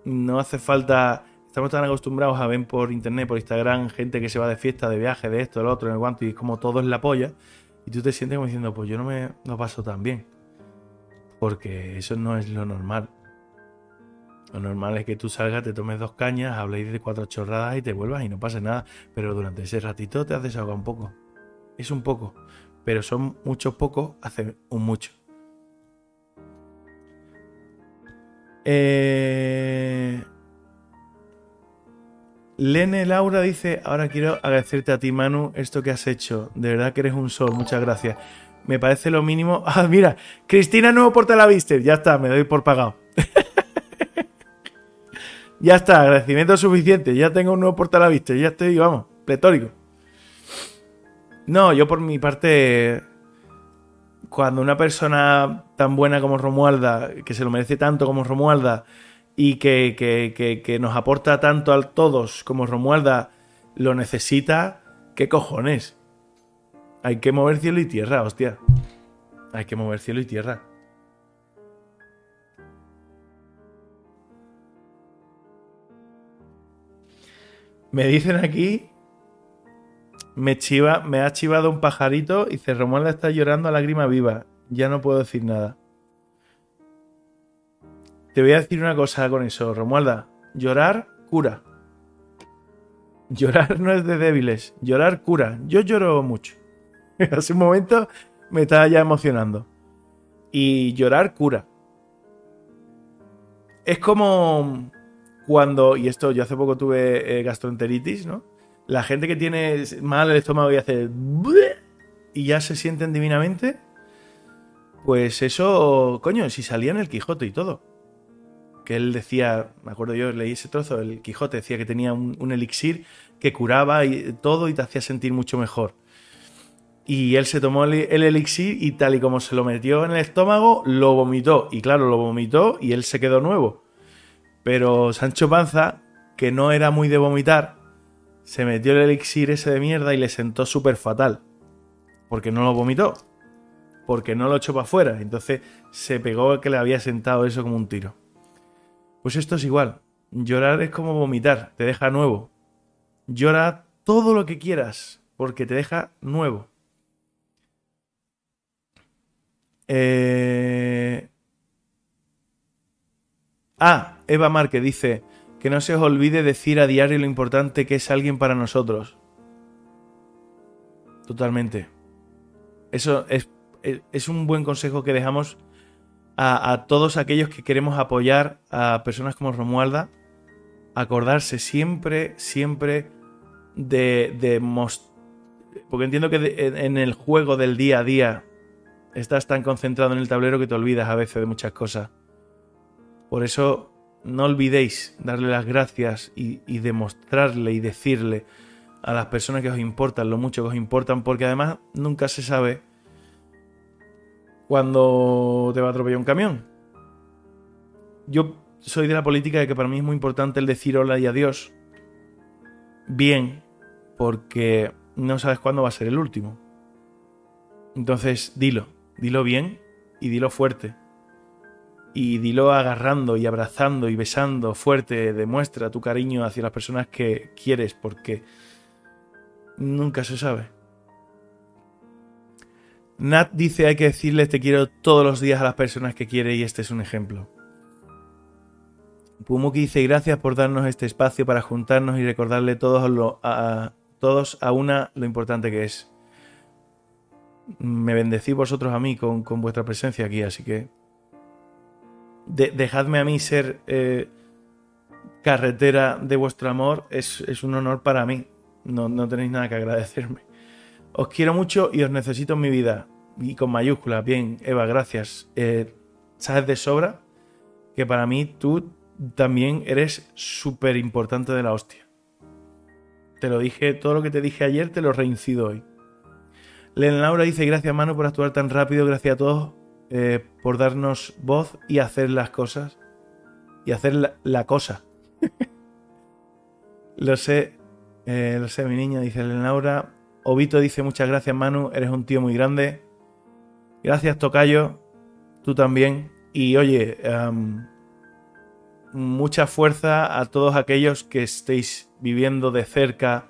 No hace falta. Estamos tan acostumbrados a ver por internet, por Instagram, gente que se va de fiesta, de viaje, de esto, de lo otro, en el guante, y es como todo es la polla. Y tú te sientes como diciendo, pues yo no me no paso tan bien. Porque eso no es lo normal. Lo normal es que tú salgas, te tomes dos cañas, habléis de cuatro chorradas y te vuelvas y no pase nada. Pero durante ese ratito te haces algo un poco. Es un poco. Pero son muchos pocos, hace un mucho. Eh... Lene Laura dice, ahora quiero agradecerte a ti Manu esto que has hecho. De verdad que eres un sol, muchas gracias. Me parece lo mínimo. Ah, mira, Cristina Nuevo Porta la viste. Ya está, me doy por pagado. ya está, agradecimiento suficiente. Ya tengo un nuevo Porta la viste. Ya estoy, vamos, pletórico. No, yo por mi parte cuando una persona tan buena como Romualda, que se lo merece tanto como Romualda, y que, nos aporta tanto a todos como Romualda lo necesita, ¿qué cojones? Hay que mover cielo y tierra, hostia. Hay que mover cielo y tierra. Me dicen aquí. Me, chiva, me ha chivado un pajarito y Romualda está llorando a lágrima viva. Ya no puedo decir nada. Te voy a decir una cosa con eso, Romualda. Llorar cura. Llorar no es de débiles. Llorar cura. Yo lloro mucho. Hace un momento me estaba ya emocionando. Y llorar cura. Es como cuando, y esto yo hace poco tuve eh, gastroenteritis, ¿no? La gente que tiene mal el estómago y hace... Y ya se sienten divinamente. Pues eso, coño, si salía en el Quijote y todo. Que él decía, me acuerdo yo, leí ese trozo, el Quijote decía que tenía un, elixir que curaba y todo y te hacía sentir mucho mejor. Y él se tomó el, el, elixir y tal y como se lo metió en el estómago, lo vomitó. Y claro, lo vomitó y él se quedó nuevo. Pero Sancho Panza, que no era muy de vomitar, se metió el elixir ese de mierda y le sentó súper fatal. Porque no lo vomitó. Porque no lo echó para afuera. Entonces se pegó que le había sentado eso como un tiro. Pues esto es igual. Llorar es como vomitar, te deja nuevo. Llora todo lo que quieras, porque te deja nuevo. Eh... Ah, Eva Márquez dice que no se os olvide decir a diario lo importante que es alguien para nosotros. Totalmente. Eso es, es un buen consejo que dejamos a, todos aquellos que queremos apoyar a personas como Romualda. Acordarse siempre, siempre de, de porque entiendo que en el juego del día a día estás tan concentrado en el tablero que te olvidas a veces de muchas cosas. Por eso no olvidéis darle las gracias y, demostrarle y decirle a las personas que os importan lo mucho que os importan, porque además nunca se sabe cuándo te va a atropellar un camión. Yo soy de la política de que para mí es muy importante el decir hola y adiós bien, porque no sabes cuándo va a ser el último. Entonces, dilo, dilo bien y dilo fuerte y dilo agarrando y abrazando y besando fuerte, demuestra tu cariño hacia las personas que quieres porque nunca se sabe. Nat dice hay que decirles te quiero todos los días a las personas que quiere y este es un ejemplo. Pumuki dice gracias por darnos este espacio para juntarnos y recordarle todos, a, todos a una lo importante que es. Me bendecí vosotros a mí con, con vuestra presencia aquí, así que dejadme a mí ser eh, carretera de vuestro amor, es, un honor para mí. No, tenéis nada que agradecerme. Os quiero mucho y os necesito en mi vida. Y con mayúsculas, bien, Eva, gracias. Eh, sabes de sobra que para mí tú también eres súper importante de la hostia. Te lo dije, todo lo que te dije ayer te lo reincido hoy. Len Laura dice, gracias Manu por actuar tan rápido, gracias a todos eh, por darnos voz y hacer las cosas. Y hacer la, cosa. lo sé, eh, lo sé, mi niña, dice Laura. Obito dice muchas gracias, Manu, eres un tío muy grande. Gracias, Tocayo, tú también. Y oye, mucha fuerza a todos aquellos que estéis viviendo de cerca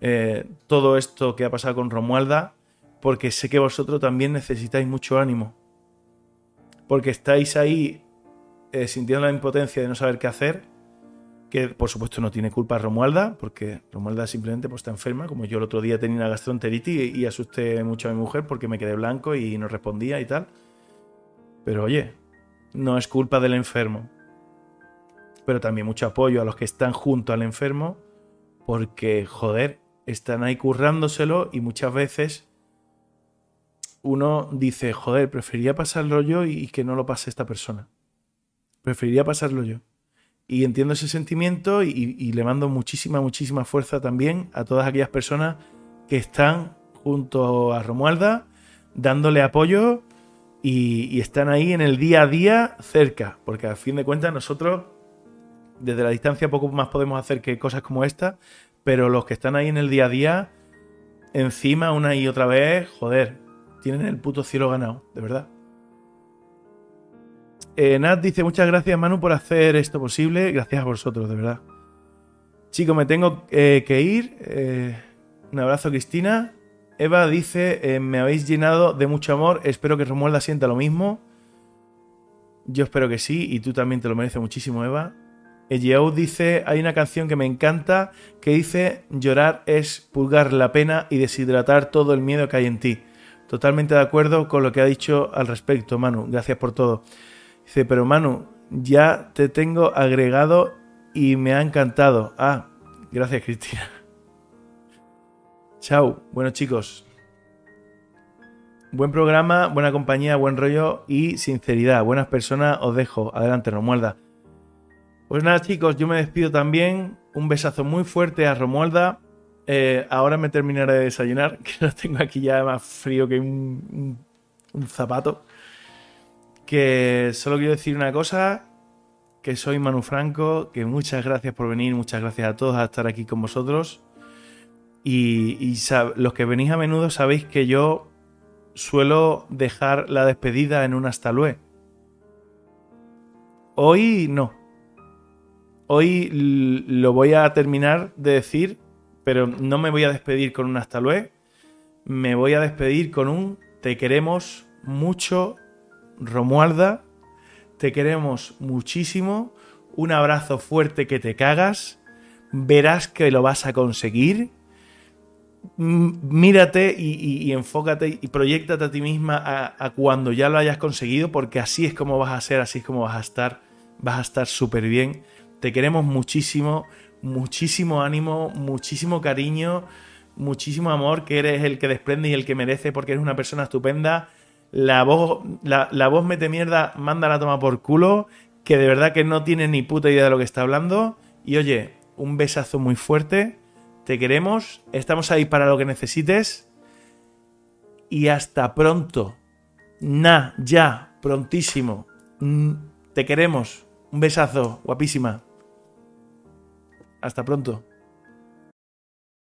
eh, todo esto que ha pasado con Romualda, porque sé que vosotros también necesitáis mucho ánimo porque estáis ahí eh, sintiendo la impotencia de no saber qué hacer, que por supuesto no tiene culpa Romualda, porque Romualda simplemente pues, está enferma, como yo el otro día tenía una gastroenteritis y, asusté mucho a mi mujer porque me quedé blanco y no respondía y tal. Pero oye, no es culpa del enfermo. Pero también mucho apoyo a los que están junto al enfermo, porque, joder, están ahí currándoselo y muchas veces uno dice, joder, preferiría pasarlo yo y que no lo pase esta persona. Preferiría pasarlo yo. Y entiendo ese sentimiento y, le mando muchísima, muchísima fuerza también a todas aquellas personas que están junto a Romualda, dándole apoyo y, y, están ahí en el día a día cerca, porque a fin de cuentas nosotros desde la distancia poco más podemos hacer que cosas como esta, pero los que están ahí en el día a día, encima una y otra vez, joder, tienen el puto cielo ganado, de verdad. Eh, Nat dice, muchas gracias Manu por hacer esto posible, gracias a vosotros, de verdad. Chicos, me tengo eh, que ir. Eh, un abrazo, Cristina. Eva dice, me habéis llenado de mucho amor, espero que Romualda sienta lo mismo. Yo espero que sí, y tú también te lo mereces muchísimo, Eva. Ejeou dice, hay una canción que me encanta que dice, llorar es pulgar la pena y deshidratar todo el miedo que hay en ti. Totalmente de acuerdo con lo que ha dicho al respecto, Manu. Gracias por todo. Dice, pero Manu, ya te tengo agregado y me ha encantado. Ah, gracias Cristina. Chao. Bueno chicos, Buen programa, buena compañía, buen rollo y sinceridad. Buenas personas, os dejo. Adelante, Romualda. Pues nada, chicos, yo me despido también. Un besazo muy fuerte a Romualda. Eh, ahora me terminaré de desayunar, que lo tengo aquí ya más frío que un, un zapato. Que solo quiero decir una cosa, que soy Manu Franco, que muchas gracias por venir, muchas gracias a todos a estar aquí con vosotros. Y, y los que venís a menudo sabéis que yo suelo dejar la despedida en un hasta luego. Hoy no. Hoy lo voy a terminar de decir, pero no me voy a despedir con un hasta luego. Me voy a despedir con un te queremos mucho, Romualda. Te queremos muchísimo. Un abrazo fuerte que te cagas. Verás que lo vas a conseguir mírate y, enfócate y proyectate a ti misma a, cuando ya lo hayas conseguido, porque así es como vas a ser, así es como vas a estar, vas a estar súper bien. Te queremos muchísimo, muchísimo ánimo, muchísimo cariño, muchísimo amor, que eres el que desprende y el que merece, porque eres una persona estupenda. La voz, la, la voz mete mierda, manda la toma por culo, que de verdad que no tiene ni puta idea de lo que está hablando. Y oye, un besazo muy fuerte te queremos, estamos ahí para lo que necesites. Y hasta pronto. Na, ya, prontísimo. Mm, te queremos. Un besazo, guapísima. Hasta pronto.